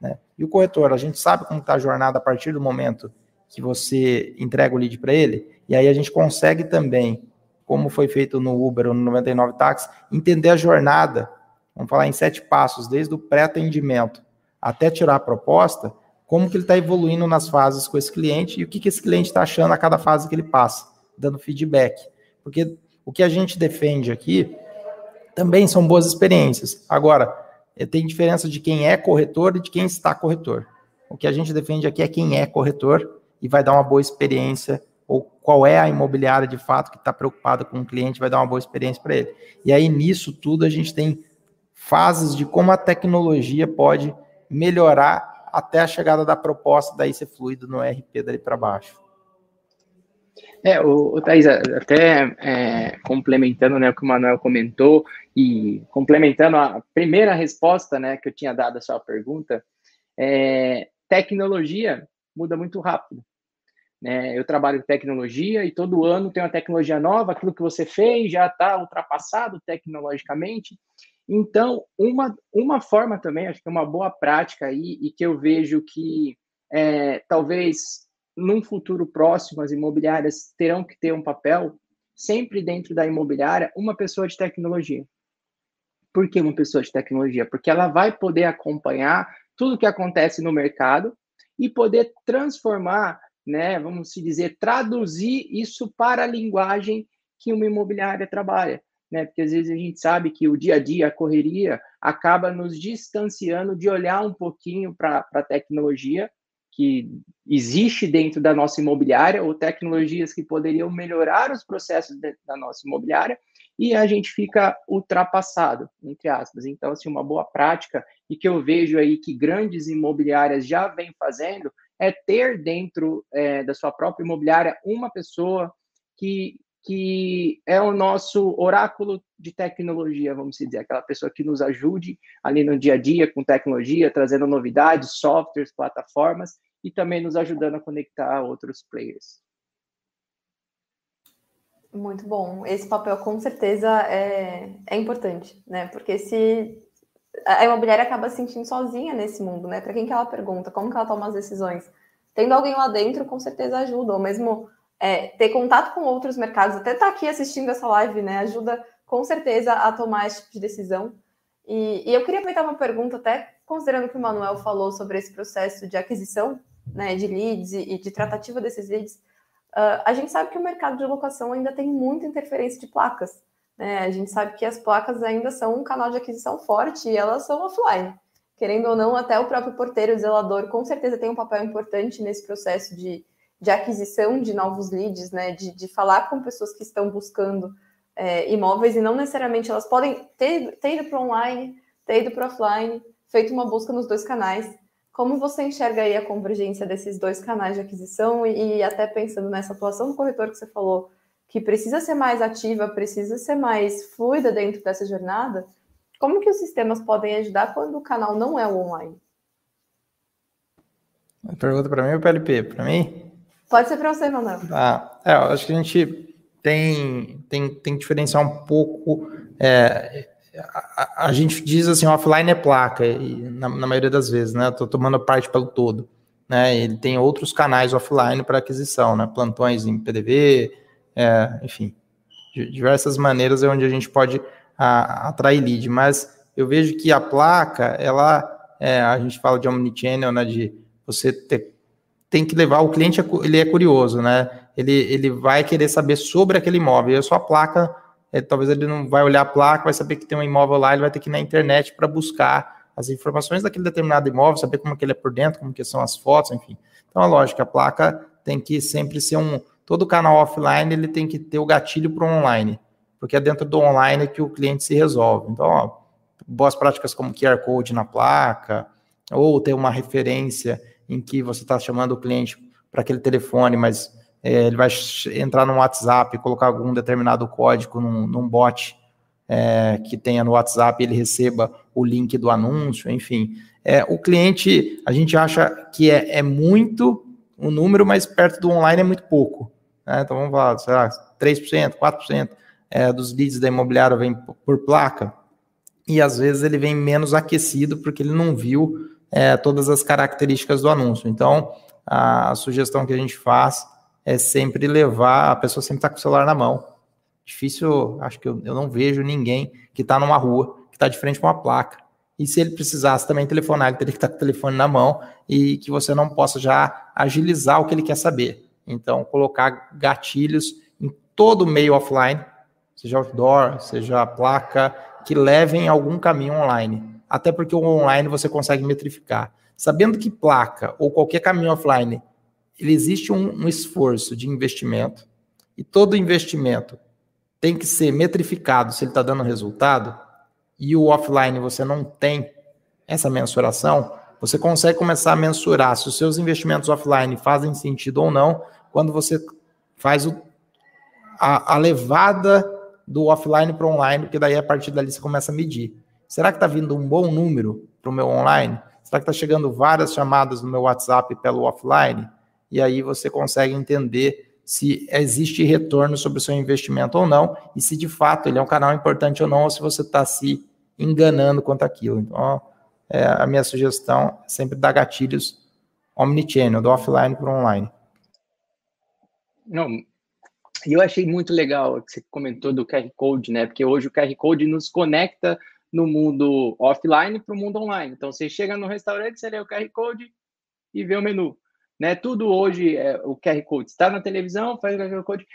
Speaker 3: Né? E o corretor, a gente sabe como está a jornada a partir do momento que você entrega o lead para ele, e aí a gente consegue também, como foi feito no Uber ou no 99 Táxi, entender a jornada, vamos falar em sete passos, desde o pré-atendimento até tirar a proposta, como que ele está evoluindo nas fases com esse cliente e o que, que esse cliente está achando a cada fase que ele passa, dando feedback. Porque o que a gente defende aqui também são boas experiências. Agora, eh, tem diferença de quem é corretor e de quem está corretor. O que a gente defende aqui é quem é corretor e vai dar uma boa experiência, ou qual é a imobiliária de fato que está preocupada com o cliente, vai dar uma boa experiência para ele. E aí, nisso tudo, a gente tem fases de como a tecnologia pode melhorar até a chegada da proposta daí ser fluido no RP dali para baixo.
Speaker 2: É, o, o Thaís, até é, complementando né, o que o Manuel comentou e complementando a primeira resposta né, que eu tinha dado à sua pergunta, é, tecnologia muda muito rápido. Né? Eu trabalho em tecnologia e todo ano tem uma tecnologia nova, aquilo que você fez já está ultrapassado tecnologicamente. Então, uma, uma forma também, acho que é uma boa prática aí, e que eu vejo que é, talvez num futuro próximo as imobiliárias terão que ter um papel, sempre dentro da imobiliária, uma pessoa de tecnologia. Por que uma pessoa de tecnologia? Porque ela vai poder acompanhar tudo o que acontece no mercado e poder transformar, né, vamos se dizer, traduzir isso para a linguagem que uma imobiliária trabalha. Né? Porque às vezes a gente sabe que o dia a dia, a correria, acaba nos distanciando de olhar um pouquinho para a tecnologia que existe dentro da nossa imobiliária ou tecnologias que poderiam melhorar os processos de, da nossa imobiliária e a gente fica ultrapassado, entre aspas. Então, assim, uma boa prática e que eu vejo aí que grandes imobiliárias já vêm fazendo é ter dentro é, da sua própria imobiliária uma pessoa que que é o nosso oráculo de tecnologia, vamos dizer, aquela pessoa que nos ajude ali no dia a dia com tecnologia, trazendo novidades, softwares, plataformas e também nos ajudando a conectar outros players.
Speaker 1: Muito bom. Esse papel com certeza é, é importante, né? Porque se a imobiliária acaba se sentindo sozinha nesse mundo, né? Para quem que ela pergunta, como que ela toma as decisões? Tendo alguém lá dentro, com certeza ajuda, ou mesmo é, ter contato com outros mercados, até estar tá aqui assistindo essa live, né? Ajuda com certeza a tomar esse tipo de decisão. E, e eu queria aproveitar uma pergunta, até considerando que o Manuel falou sobre esse processo de aquisição né, de leads e, e de tratativa desses leads. Uh, a gente sabe que o mercado de locação ainda tem muita interferência de placas. Né? A gente sabe que as placas ainda são um canal de aquisição forte e elas são offline. Querendo ou não, até o próprio porteiro, o zelador, com certeza tem um papel importante nesse processo de, de aquisição de novos leads, né? De, de falar com pessoas que estão buscando é, imóveis e não necessariamente elas podem ter, ter ido para online, ter ido para offline, feito uma busca nos dois canais. Como você enxerga aí a convergência desses dois canais de aquisição e, e até pensando nessa atuação do corretor que você falou, que precisa ser mais ativa, precisa ser mais fluida dentro dessa jornada, como que os sistemas podem ajudar quando o canal não é online?
Speaker 3: Pergunta para mim ou PLP? Para mim?
Speaker 1: Pode ser para você, Manuel.
Speaker 3: Ah, é, eu acho que a gente tem, tem, tem que diferenciar um pouco. É, a, a, gente diz assim, offline é placa, e na, na maioria das vezes, né? Estou tomando parte pelo todo. Né? Ele tem outros canais offline para aquisição, né? Plantões em PDV, é, enfim, diversas maneiras é onde a gente pode a, atrair lead. Mas eu vejo que a placa, ela, é, a gente fala de omnichannel, né? De você ter tem que levar o cliente, é ele é curioso, né? Ele, ele vai querer saber sobre aquele imóvel. E a sua placa, é, talvez ele não vai olhar a placa, vai saber que tem um imóvel lá, ele vai ter que ir na internet para buscar as informações daquele determinado imóvel, saber como que ele é por dentro, como que são as fotos, enfim. Então, a lógica, a placa tem que sempre ser um... Todo canal offline, ele tem que ter o gatilho para o online, porque é dentro do online que o cliente se resolve. Então, ó, boas práticas como QR Code na placa, ou ter uma referência em que você está chamando o cliente para aquele telefone, mas é, ele vai entrar no WhatsApp, colocar algum determinado código num, num bot é, que tenha no WhatsApp, ele receba o link do anúncio, enfim. É, o cliente, a gente acha que é, é muito o um número, mas perto do online é muito pouco. Né? Então vamos falar, sei lá, 3%, 4% é, dos leads da imobiliária vem por placa, e às vezes ele vem menos aquecido porque ele não viu é, todas as características do anúncio. Então, a sugestão que a gente faz é sempre levar, a pessoa sempre está com o celular na mão. Difícil, acho que eu, eu não vejo ninguém que está numa rua, que está de frente com uma placa. E se ele precisasse também telefonar, ele teria que estar tá com o telefone na mão e que você não possa já agilizar o que ele quer saber. Então, colocar gatilhos em todo o meio offline, seja outdoor, seja placa, que levem algum caminho online até porque o online você consegue metrificar. Sabendo que placa ou qualquer caminho offline, ele existe um, um esforço de investimento e todo investimento tem que ser metrificado se ele está dando resultado e o offline você não tem essa mensuração, você consegue começar a mensurar se os seus investimentos offline fazem sentido ou não quando você faz o, a, a levada do offline para o online, porque daí a partir dali você começa a medir. Será que está vindo um bom número para o meu online? Será que está chegando várias chamadas no meu WhatsApp pelo offline? E aí você consegue entender se existe retorno sobre o seu investimento ou não, e se de fato ele é um canal importante ou não, ou se você está se enganando quanto aquilo. Então, é, a minha sugestão é sempre dar gatilhos omnichannel, do offline para o online.
Speaker 2: Não, eu achei muito legal o que você comentou do QR Code, né? Porque hoje o QR Code nos conecta no mundo offline para o mundo online. Então, você chega no restaurante, você lê o QR Code e vê o menu. Né? Tudo hoje, é, o QR Code está na televisão, faz o QR Code.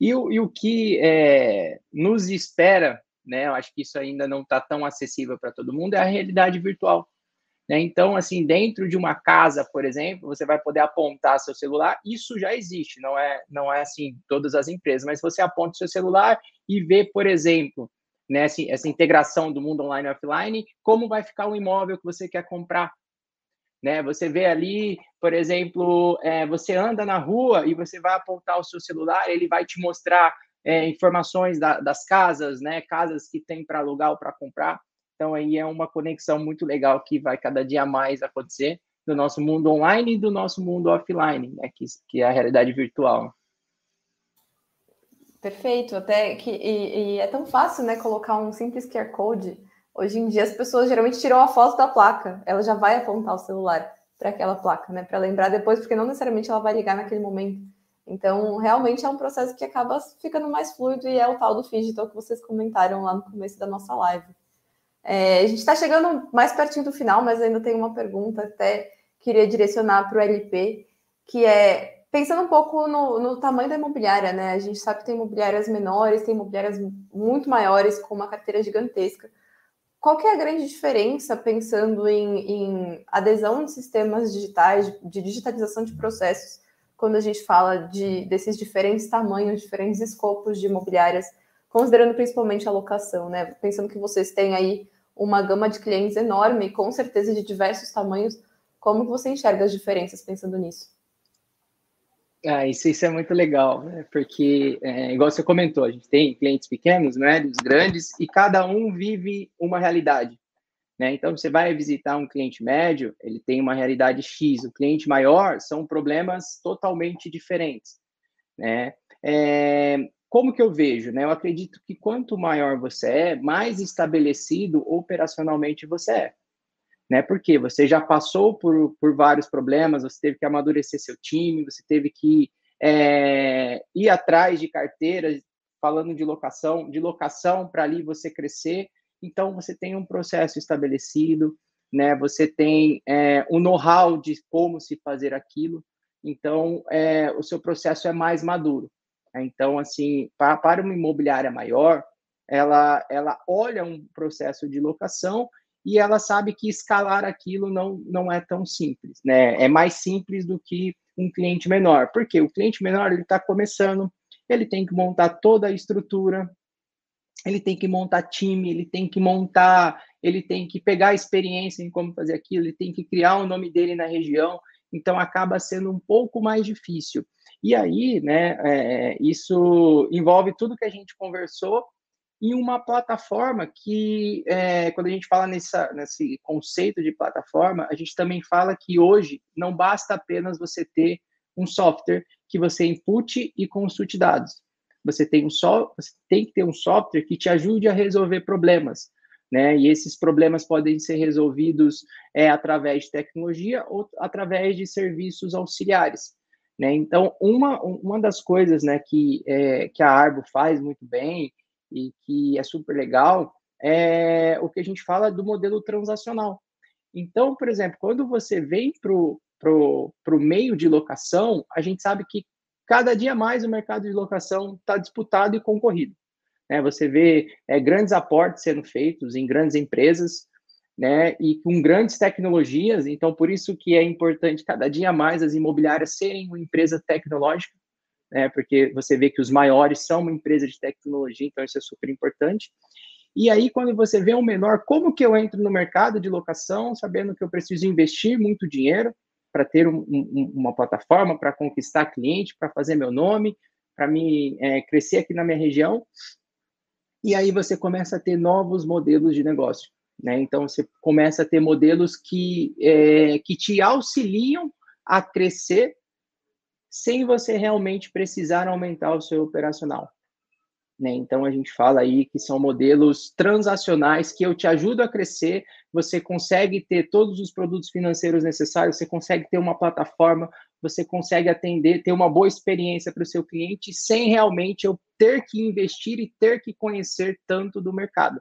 Speaker 2: E, o, e o que é, nos espera, né? eu acho que isso ainda não está tão acessível para todo mundo, é a realidade virtual. Né? Então, assim, dentro de uma casa, por exemplo, você vai poder apontar seu celular. Isso já existe, não é, não é assim todas as empresas, mas você aponta seu celular e vê, por exemplo, né, essa integração do mundo online e offline, como vai ficar o imóvel que você quer comprar. Né? Você vê ali, por exemplo, é, você anda na rua e você vai apontar o seu celular, ele vai te mostrar é, informações da, das casas, né? Casas que tem para alugar ou para comprar. Então, aí é uma conexão muito legal que vai cada dia mais acontecer do nosso mundo online e do nosso mundo offline, né, que, que é a realidade virtual.
Speaker 1: Perfeito, até que e, e, é tão fácil, né, colocar um simples QR Code. Hoje em dia as pessoas geralmente tiram a foto da placa, ela já vai apontar o celular para aquela placa, né, para lembrar depois, porque não necessariamente ela vai ligar naquele momento. Então, realmente é um processo que acaba ficando mais fluido e é o tal do digital que vocês comentaram lá no começo da nossa live. É, a gente está chegando mais pertinho do final, mas ainda tem uma pergunta até queria direcionar para o LP, que é pensando um pouco no, no, tamanho da imobiliária, né? A gente sabe que tem imobiliárias menores, tem imobiliárias muito maiores, com uma carteira gigantesca. Qual que é a grande diferença pensando em, em adesão de sistemas digitais, de, digitalização de processos, quando a gente fala de, desses diferentes tamanhos, diferentes escopos de imobiliárias considerando principalmente a locação, né? Pensando que vocês têm aí uma gama de clientes enorme, com certeza de diversos tamanhos, como você enxerga as diferenças pensando nisso?
Speaker 2: Ah, isso, isso é muito legal, né? porque, é, igual você comentou, a gente tem clientes pequenos, médios, grandes, e cada um vive uma realidade. Né? Então, você vai visitar um cliente médio, ele tem uma realidade X, o cliente maior são problemas totalmente diferentes. Né? É, como que eu vejo? Né? Eu acredito que quanto maior você é, mais estabelecido operacionalmente você é. Né? Porque você já passou por, por vários problemas, você teve que amadurecer seu time, você teve que é, ir atrás de carteiras, falando de locação, de locação para ali você crescer. Então, você tem um processo estabelecido, né? você tem é, um know-how de como se fazer aquilo. Então, é, o seu processo é mais maduro. Né? Então, assim, para, para uma imobiliária maior, ela, ela olha um processo de locação e ela sabe que escalar aquilo não, não é tão simples, né? É mais simples do que um cliente menor. Porque o cliente menor ele está começando, ele tem que montar toda a estrutura, ele tem que montar time, ele tem que montar, ele tem que pegar a experiência em como fazer aquilo, ele tem que criar o nome dele na região. Então acaba sendo um pouco mais difícil. E aí, né, é, isso envolve tudo que a gente conversou em uma plataforma que, é, quando a gente fala nessa, nesse conceito de plataforma, a gente também fala que hoje não basta apenas você ter um software que você input e consulte dados. Você tem, um so, você tem que ter um software que te ajude a resolver problemas. Né? E esses problemas podem ser resolvidos é, através de tecnologia ou através de serviços auxiliares. Né? Então, uma, uma das coisas né, que, é, que a Arbo faz muito bem e que é super legal é o que a gente fala do modelo transacional. Então, por exemplo, quando você vem para o pro, pro meio de locação, a gente sabe que cada dia mais o mercado de locação está disputado e concorrido. Né? Você vê é, grandes aportes sendo feitos em grandes empresas, né, e com grandes tecnologias, então por isso que é importante cada dia mais as imobiliárias serem uma empresa tecnológica, né, porque você vê que os maiores são uma empresa de tecnologia, então isso é super importante. E aí, quando você vê um menor, como que eu entro no mercado de locação, sabendo que eu preciso investir muito dinheiro para ter um, um, uma plataforma, para conquistar cliente, para fazer meu nome, para me é, crescer aqui na minha região. E aí você começa a ter novos modelos de negócio. Né? Então, você começa a ter modelos que, é, que te auxiliam a crescer sem você realmente precisar aumentar o seu operacional. Né? Então, a gente fala aí que são modelos transacionais que eu te ajudo a crescer, você consegue ter todos os produtos financeiros necessários, você consegue ter uma plataforma, você consegue atender, ter uma boa experiência para o seu cliente, sem realmente eu ter que investir e ter que conhecer tanto do mercado.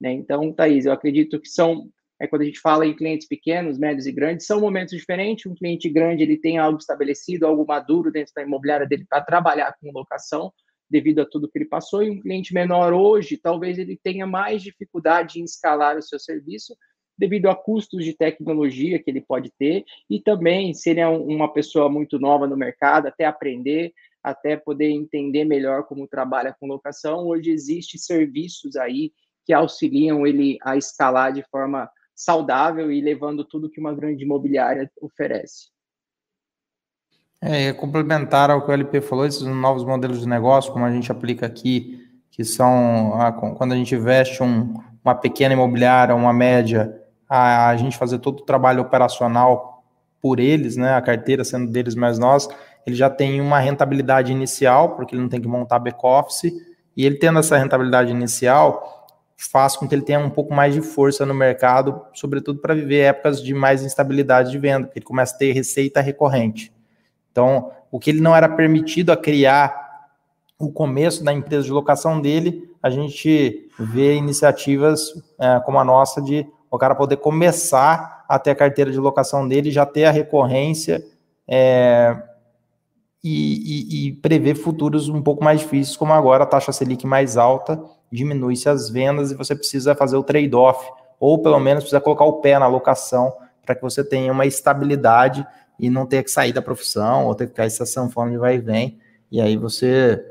Speaker 2: Né? Então, Thaís, eu acredito que são, é quando a gente fala em clientes pequenos, médios e grandes, são momentos diferentes. Um cliente grande, ele tem algo estabelecido, algo maduro dentro da imobiliária dele para trabalhar com locação, devido a tudo que ele passou, e um cliente menor hoje, talvez ele tenha mais dificuldade em escalar o seu serviço, devido a custos de tecnologia que ele pode ter, e também, se ele é uma pessoa muito nova no mercado, até aprender, até poder entender melhor como trabalha com locação, hoje existem serviços aí que auxiliam ele a escalar de forma saudável e levando tudo que uma grande imobiliária oferece.
Speaker 3: É, complementar ao que o LP falou, esses novos modelos de negócio, como a gente aplica aqui, que são a, quando a gente investe um, uma pequena imobiliária, uma média, a, a, gente fazer todo o trabalho operacional por eles, né, a carteira sendo deles mais nós, ele já tem uma rentabilidade inicial, porque ele não tem que montar back-office, e ele tendo essa rentabilidade inicial, faz com que ele tenha um pouco mais de força no mercado, sobretudo para viver épocas de mais instabilidade de venda, porque ele começa a ter receita recorrente. Então, o que ele não era permitido a criar o começo da empresa de locação dele, a gente vê iniciativas é, como a nossa de o cara poder começar a ter a carteira de locação dele, já ter a recorrência é, e, e, e prever futuros um pouco mais difíceis, como agora a taxa Selic mais alta diminui-se as vendas e você precisa fazer o trade-off, ou pelo menos precisa colocar o pé na locação para que você tenha uma estabilidade e não ter que sair da profissão, ou ter que ficar essa sanfona de vai e vem, e aí você...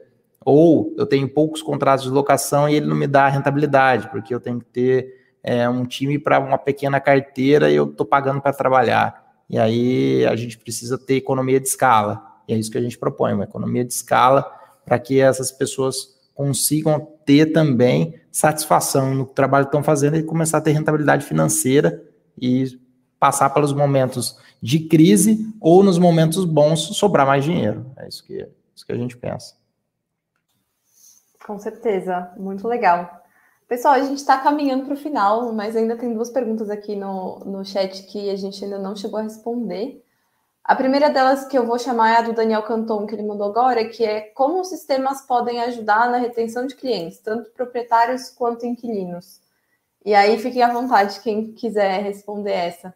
Speaker 3: Ou eu tenho poucos contratos de locação e ele não me dá rentabilidade, porque eu tenho que ter é, um time para uma pequena carteira e eu estou pagando para trabalhar. E aí a gente precisa ter economia de escala. E é isso que a gente propõe, uma economia de escala para que essas pessoas consigam ter também satisfação no trabalho que estão fazendo e começar a ter rentabilidade financeira e passar pelos momentos de crise ou nos momentos bons sobrar mais dinheiro. É isso que, isso que a gente pensa.
Speaker 1: Com certeza, muito legal. Pessoal, a gente está caminhando para o final, mas ainda tem duas perguntas aqui no, no chat que a gente ainda não chegou a responder. A primeira delas que eu vou chamar é a do Daniel Canton, que ele mandou agora, que é como os sistemas podem ajudar na retenção de clientes, tanto proprietários quanto inquilinos. E aí fiquem à vontade quem quiser responder essa.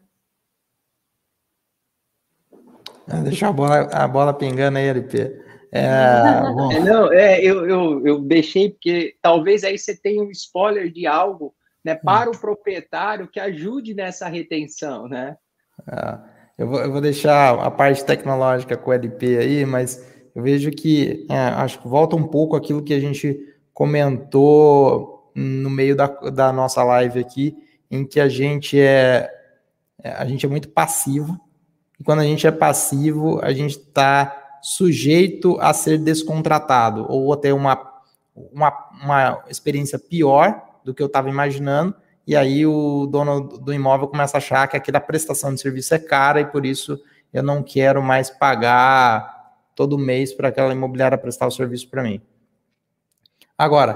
Speaker 3: Ah, deixa a bola, a bola pingando aí, LP.
Speaker 2: É, é, não, é, eu, eu, eu deixei porque talvez aí você tenha um spoiler de algo né, para hum. o proprietário que ajude nessa retenção, né?
Speaker 3: É. Eu vou, eu vou deixar a parte tecnológica com o LP aí, mas eu vejo que é, acho que volta um pouco aquilo que a gente comentou no meio da, da nossa live aqui, em que a gente é, é a gente é muito passivo, e quando a gente é passivo, a gente está sujeito a ser descontratado, ou a ter uma, uma, uma experiência pior do que eu estava imaginando, e aí o dono do imóvel começa a achar que aquela prestação de serviço é cara e por isso eu não quero mais pagar todo mês para aquela imobiliária prestar o serviço para mim. Agora,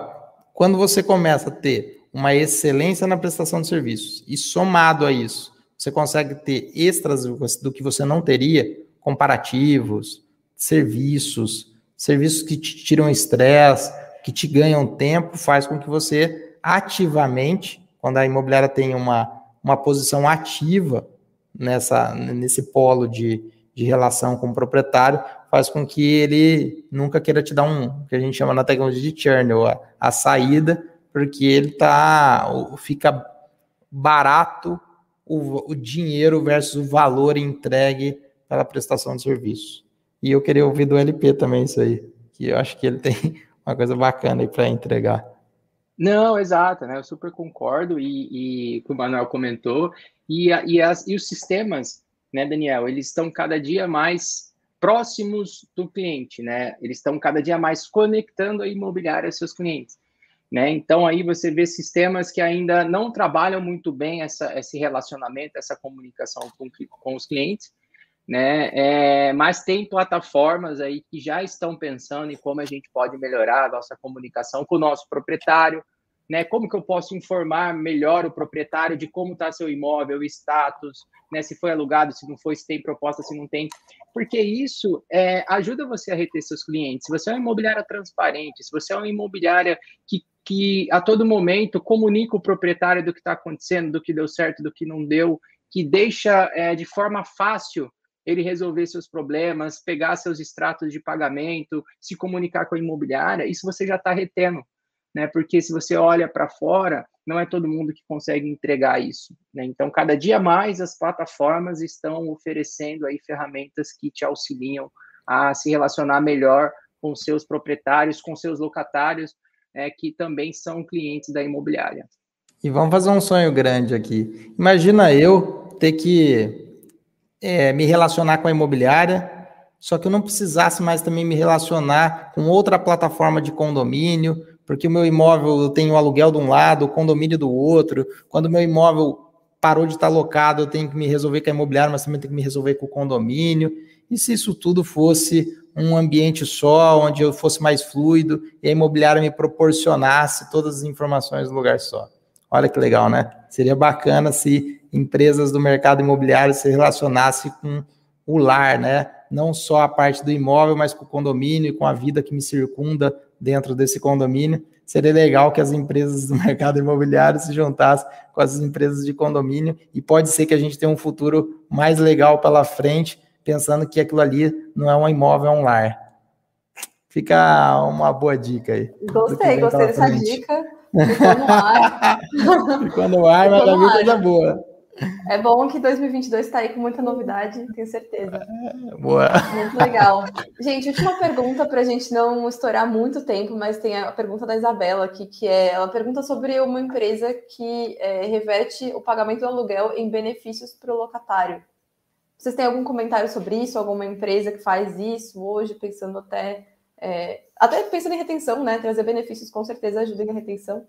Speaker 3: quando você começa a ter uma excelência na prestação de serviços e somado a isso, você consegue ter extras do que você não teria, comparativos, serviços, serviços que te tiram estresse, que te ganham tempo, faz com que você ativamente quando a imobiliária tem uma, uma posição ativa nessa, nesse polo de, de relação com o proprietário, faz com que ele nunca queira te dar um, que a gente chama na tecnologia de churn, ou a, a saída, porque ele tá, fica barato o, o dinheiro versus o valor entregue pela prestação de serviço. E eu queria ouvir do LP também isso aí, que eu acho que ele tem uma coisa bacana aí para entregar.
Speaker 2: Não, exato, né? Eu super concordo e, e que o Manuel comentou. E, e, as, e os sistemas, né, Daniel, eles estão cada dia mais próximos do cliente, né? Eles estão cada dia mais conectando a imobiliária aos seus clientes. Né? Então, aí você vê sistemas que ainda não trabalham muito bem essa, esse relacionamento, essa comunicação com, com os clientes, né? É, mas tem plataformas aí que já estão pensando em como a gente pode melhorar a nossa comunicação com o nosso proprietário, né? Como que eu posso informar melhor o proprietário de como está seu imóvel, o status, né? Se foi alugado, se não foi, se tem proposta, se não tem, porque isso é, ajuda você a reter seus clientes. Se você é uma imobiliária transparente, se você é uma imobiliária que, que a todo momento comunica o proprietário do que está acontecendo, do que deu certo, do que não deu, que deixa é, de forma fácil ele resolver seus problemas, pegar seus extratos de pagamento, se comunicar com a imobiliária, isso você já está retendo né? Porque se você olha para fora, não é todo mundo que consegue entregar isso, né? Então, cada dia mais as plataformas estão oferecendo aí ferramentas que te auxiliam a se relacionar melhor com seus proprietários, com seus locatários, é, que também são clientes da imobiliária.
Speaker 3: E vamos fazer um sonho grande aqui. Imagina eu ter que é, me relacionar com a imobiliária, só que eu não precisasse mais também me relacionar com outra plataforma de condomínio, porque o meu imóvel tem o aluguel de um lado, o condomínio do outro. Quando o meu imóvel parou de estar locado, eu tenho que me resolver com a imobiliária, mas também tenho que me resolver com o condomínio. E se isso tudo fosse um ambiente só, onde eu fosse mais fluido e a imobiliária me proporcionasse todas as informações no lugar só? Olha que legal, né? Seria bacana se empresas do mercado imobiliário se relacionassem com o lar, né? Não só a parte do imóvel, mas com o condomínio e com a vida que me circunda dentro desse condomínio. Seria legal que as empresas do mercado imobiliário se juntassem com as empresas de condomínio e pode ser que a gente tenha um futuro mais legal pela frente, pensando que aquilo ali não é um imóvel, é um lar. Fica uma boa dica aí.
Speaker 1: Gostei, gostei dessa dica. Ficou no ar.
Speaker 3: Ficou no ar, mas a vida coisa boa.
Speaker 1: É bom que 2022 está aí com muita novidade, tenho certeza.
Speaker 3: Boa.
Speaker 1: Muito legal. Gente, última pergunta para a gente não estourar muito tempo, mas tem a pergunta da Isabela aqui, que é, ela pergunta sobre uma empresa que é, reverte o pagamento do aluguel em benefícios para o locatário. Vocês têm algum comentário sobre isso? Alguma empresa que faz isso hoje, pensando até... É, até pensando em retenção, né? Trazer benefícios com certeza ajuda em retenção.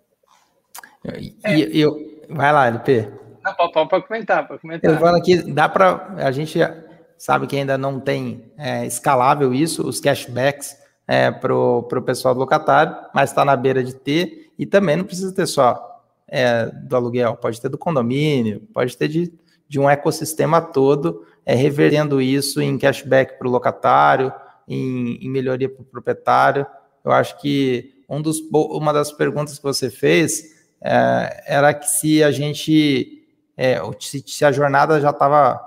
Speaker 3: E, e eu... Vai lá, LP.
Speaker 2: Não, pode comentar, pode comentar. Eu
Speaker 3: falo aqui, dá para. A gente sabe que ainda não tem é, escalável isso, os cashbacks é, para o pessoal do locatário, mas está na beira de ter, e também não precisa ter só é, do aluguel, pode ter do condomínio, pode ter de, de um ecossistema todo, é, reverendo isso em cashback para o locatário, em, em melhoria para o proprietário. Eu acho que um dos, uma das perguntas que você fez é, era que se a gente é, se, se, a jornada já estava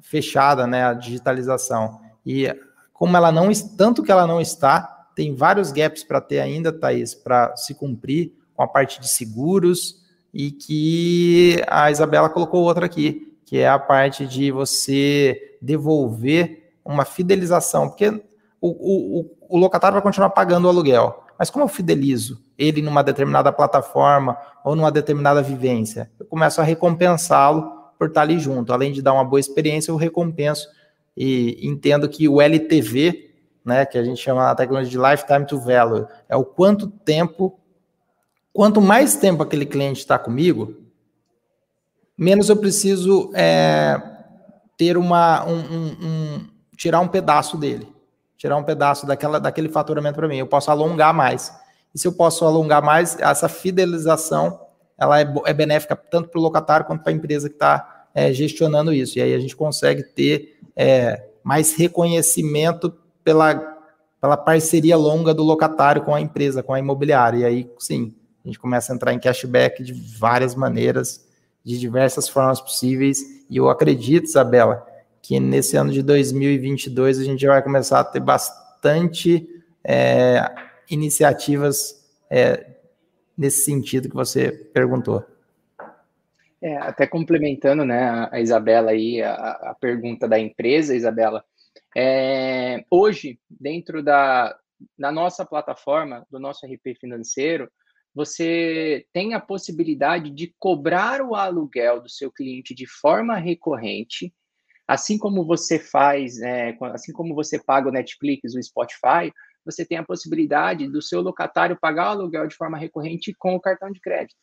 Speaker 3: fechada, né, a digitalização. E como ela não, tanto que ela não está, tem vários gaps para ter ainda, Thaís, para se cumprir com a parte de seguros e que a Isabela colocou outra aqui, que é a parte de você devolver uma fidelização, porque o, o, o locatário vai continuar pagando o aluguel, mas como eu fidelizo ele numa determinada plataforma ou numa determinada vivência? Eu começo a recompensá-lo por estar ali junto. Além de dar uma boa experiência, eu recompenso e entendo que o LTV, né, que a gente chama na tecnologia de lifetime to value, é o quanto tempo, quanto mais tempo aquele cliente está comigo, menos eu preciso é, ter uma, um, um, um, tirar um pedaço dele tirar um pedaço daquela, daquele faturamento para mim. Eu posso alongar mais. E se eu posso alongar mais, essa fidelização ela é, é benéfica tanto para o locatário quanto para a empresa que está é, gestionando isso. E aí a gente consegue ter é, mais reconhecimento pela, pela parceria longa do locatário com a empresa, com a imobiliária. E aí, sim, a gente começa a entrar em cashback de várias maneiras, de diversas formas possíveis. E eu acredito, Isabela, que nesse ano de 2022 a gente vai começar a ter bastante é, iniciativas é, nesse sentido que você perguntou.
Speaker 2: É, até complementando, né, a Isabela aí, a, a pergunta da empresa, Isabela, é, hoje, dentro da, da nossa plataforma, do nosso RP financeiro, você tem a possibilidade de cobrar o aluguel do seu cliente de forma recorrente Assim como você faz, é, assim como você paga o Netflix, o Spotify, você tem a possibilidade do seu locatário pagar o aluguel de forma recorrente com o cartão de crédito.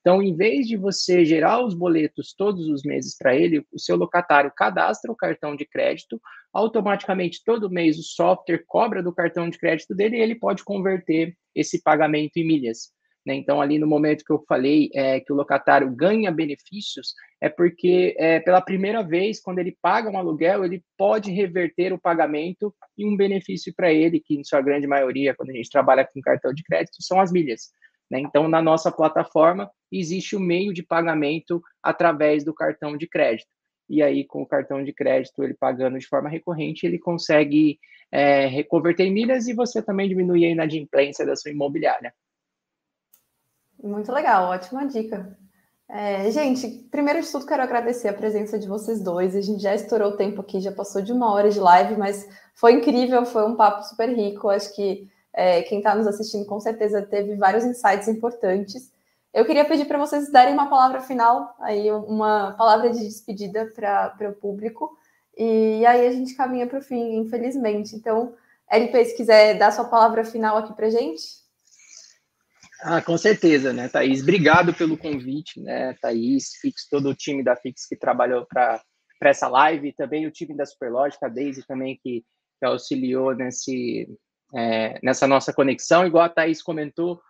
Speaker 2: Então, em vez de você gerar os boletos todos os meses para ele, o seu locatário cadastra o cartão de crédito, automaticamente todo mês o software cobra do cartão de crédito dele e ele pode converter esse pagamento em milhas. Né? Então, ali no momento que eu falei é, que o locatário ganha benefícios, é porque é, pela primeira vez, quando ele paga um aluguel, ele pode reverter o pagamento em um benefício para ele, que em sua grande maioria, quando a gente trabalha com cartão de crédito, são as milhas. Né? Então, na nossa plataforma, existe o meio de pagamento através do cartão de crédito. E aí, com o cartão de crédito, ele pagando de forma recorrente, ele consegue é, reconverter em milhas e você também diminuir a inadimplência da sua imobiliária.
Speaker 1: Muito legal, ótima dica. É, gente, primeiro de tudo, quero agradecer a presença de vocês dois. A gente já estourou o tempo aqui, já passou de uma hora de live, mas foi incrível, foi um papo super rico. Acho que é, quem está nos assistindo com certeza teve vários insights importantes. Eu queria pedir para vocês darem uma palavra final, aí uma palavra de despedida para o público, e aí a gente caminha para o fim, infelizmente. Então, LP, se quiser dar sua palavra final aqui para gente.
Speaker 2: Ah, com certeza, né, Thaís? Obrigado pelo convite, né, Thaís, Fix, todo o time da Fix que trabalhou para essa live, também o time da Superlógica, a Daisy também, que, que auxiliou nesse, é, nessa nossa conexão. Igual a Thaís comentou,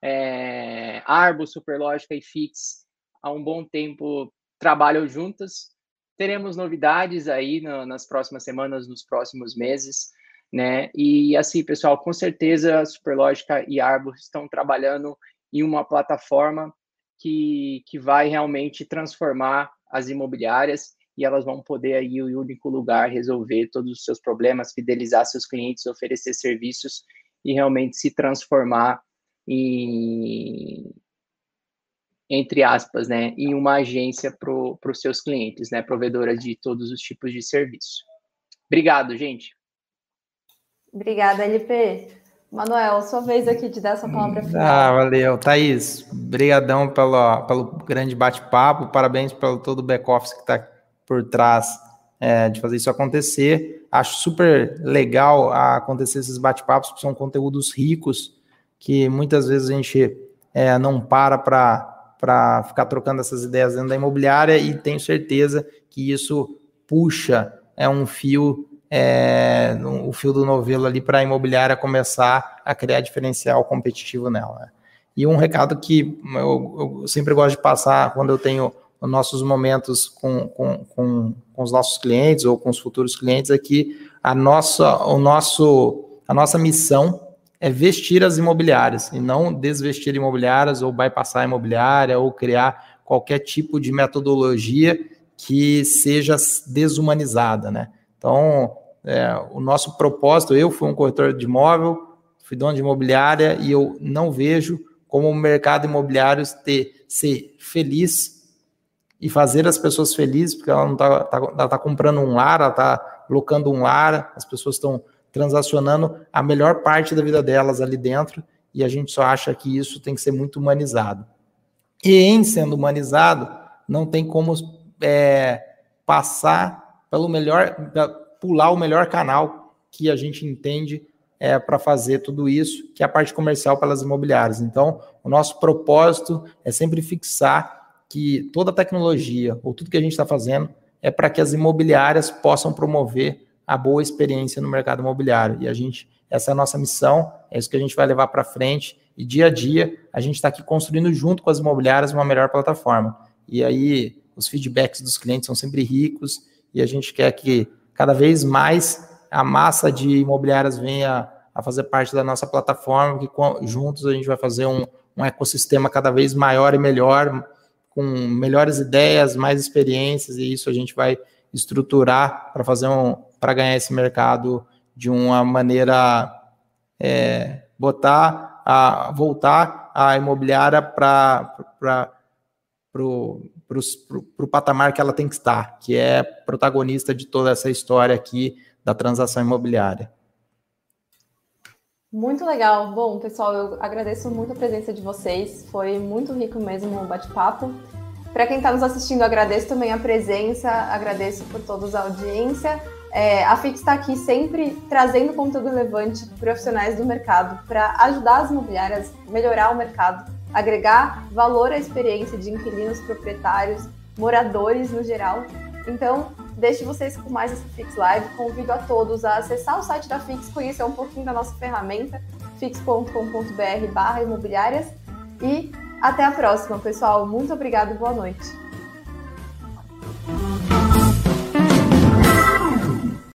Speaker 2: é, Arbo, Superlógica e Fix há um bom tempo trabalham juntas. Teremos novidades aí no, nas próximas semanas, nos próximos meses né? E assim, pessoal, com certeza Superlógica e Arbo estão trabalhando em uma plataforma que, que vai realmente transformar as imobiliárias e elas vão poder aí um único lugar resolver todos os seus problemas, fidelizar seus clientes, oferecer serviços e realmente se transformar em entre aspas, né, em uma agência para os seus clientes, né, provedora de todos os tipos de serviço. Obrigado, gente.
Speaker 1: Obrigada, LP. Manuel, sua vez aqui de dar essa palavra final.
Speaker 3: Ah, valeu. Thaís, brigadão pelo, pelo grande bate-papo, parabéns pelo todo o back-office que está por trás é, de fazer isso acontecer. Acho super legal acontecer esses bate-papos, porque são conteúdos ricos, que muitas vezes a gente é, não para para ficar trocando essas ideias dentro da imobiliária e tenho certeza que isso puxa é um fio é, no, o fio do novelo ali para a imobiliária começar a criar diferencial competitivo nela. Né? E um recado que eu, eu, sempre gosto de passar quando eu tenho os nossos momentos com, com, com, com, os nossos clientes ou com os futuros clientes é que a nossa, o nosso, a nossa missão é vestir as imobiliárias e não desvestir imobiliárias ou bypassar a imobiliária ou criar qualquer tipo de metodologia que seja desumanizada, né? Então, é, o nosso propósito, eu fui um corretor de imóvel, fui dono de imobiliária e eu não vejo como o mercado imobiliário ter, ser feliz e fazer as pessoas felizes, porque ela não está tá, tá comprando um lar, ela está locando um lar, as pessoas estão transacionando a melhor parte da vida delas ali dentro e a gente só acha que isso tem que ser muito humanizado. E em sendo humanizado, não tem como é, passar pelo melhor, pular o melhor canal que a gente entende é, para fazer tudo isso, que é a parte comercial pelas imobiliárias. Então, o nosso propósito é sempre fixar que toda a tecnologia ou tudo que a gente está fazendo é para que as imobiliárias possam promover a boa experiência no mercado imobiliário. E a gente, essa é a nossa missão, é isso que a gente vai levar para frente. E dia a dia a gente está aqui construindo junto com as imobiliárias uma melhor plataforma. E aí os feedbacks dos clientes são sempre ricos e a gente quer que cada vez mais a massa de imobiliárias venha a fazer parte da nossa plataforma, que juntos a gente vai fazer um, um ecossistema cada vez maior e melhor, com melhores ideias, mais experiências, e isso a gente vai estruturar para fazer um para ganhar esse mercado de uma maneira é, botar a voltar a imobiliária para para o patamar que ela tem que estar, que é protagonista de toda essa história aqui da transação imobiliária.
Speaker 1: Muito legal. Bom, pessoal, eu agradeço muito a presença de vocês. Foi muito rico mesmo o bate-papo. Para quem está nos assistindo, agradeço também a presença, agradeço por todos a audiência. É, a Fix está aqui sempre trazendo conteúdo relevante profissionais do mercado para ajudar as imobiliárias a melhorar o mercado, agregar valor à experiência de inquilinos, proprietários, moradores no geral. Então, deixe vocês com mais essa Fix Live. Convido a todos a acessar o site da Fix, conhecer um pouquinho da nossa ferramenta, fix.com.br/imobiliárias. E até a próxima, pessoal. Muito obrigada e boa noite.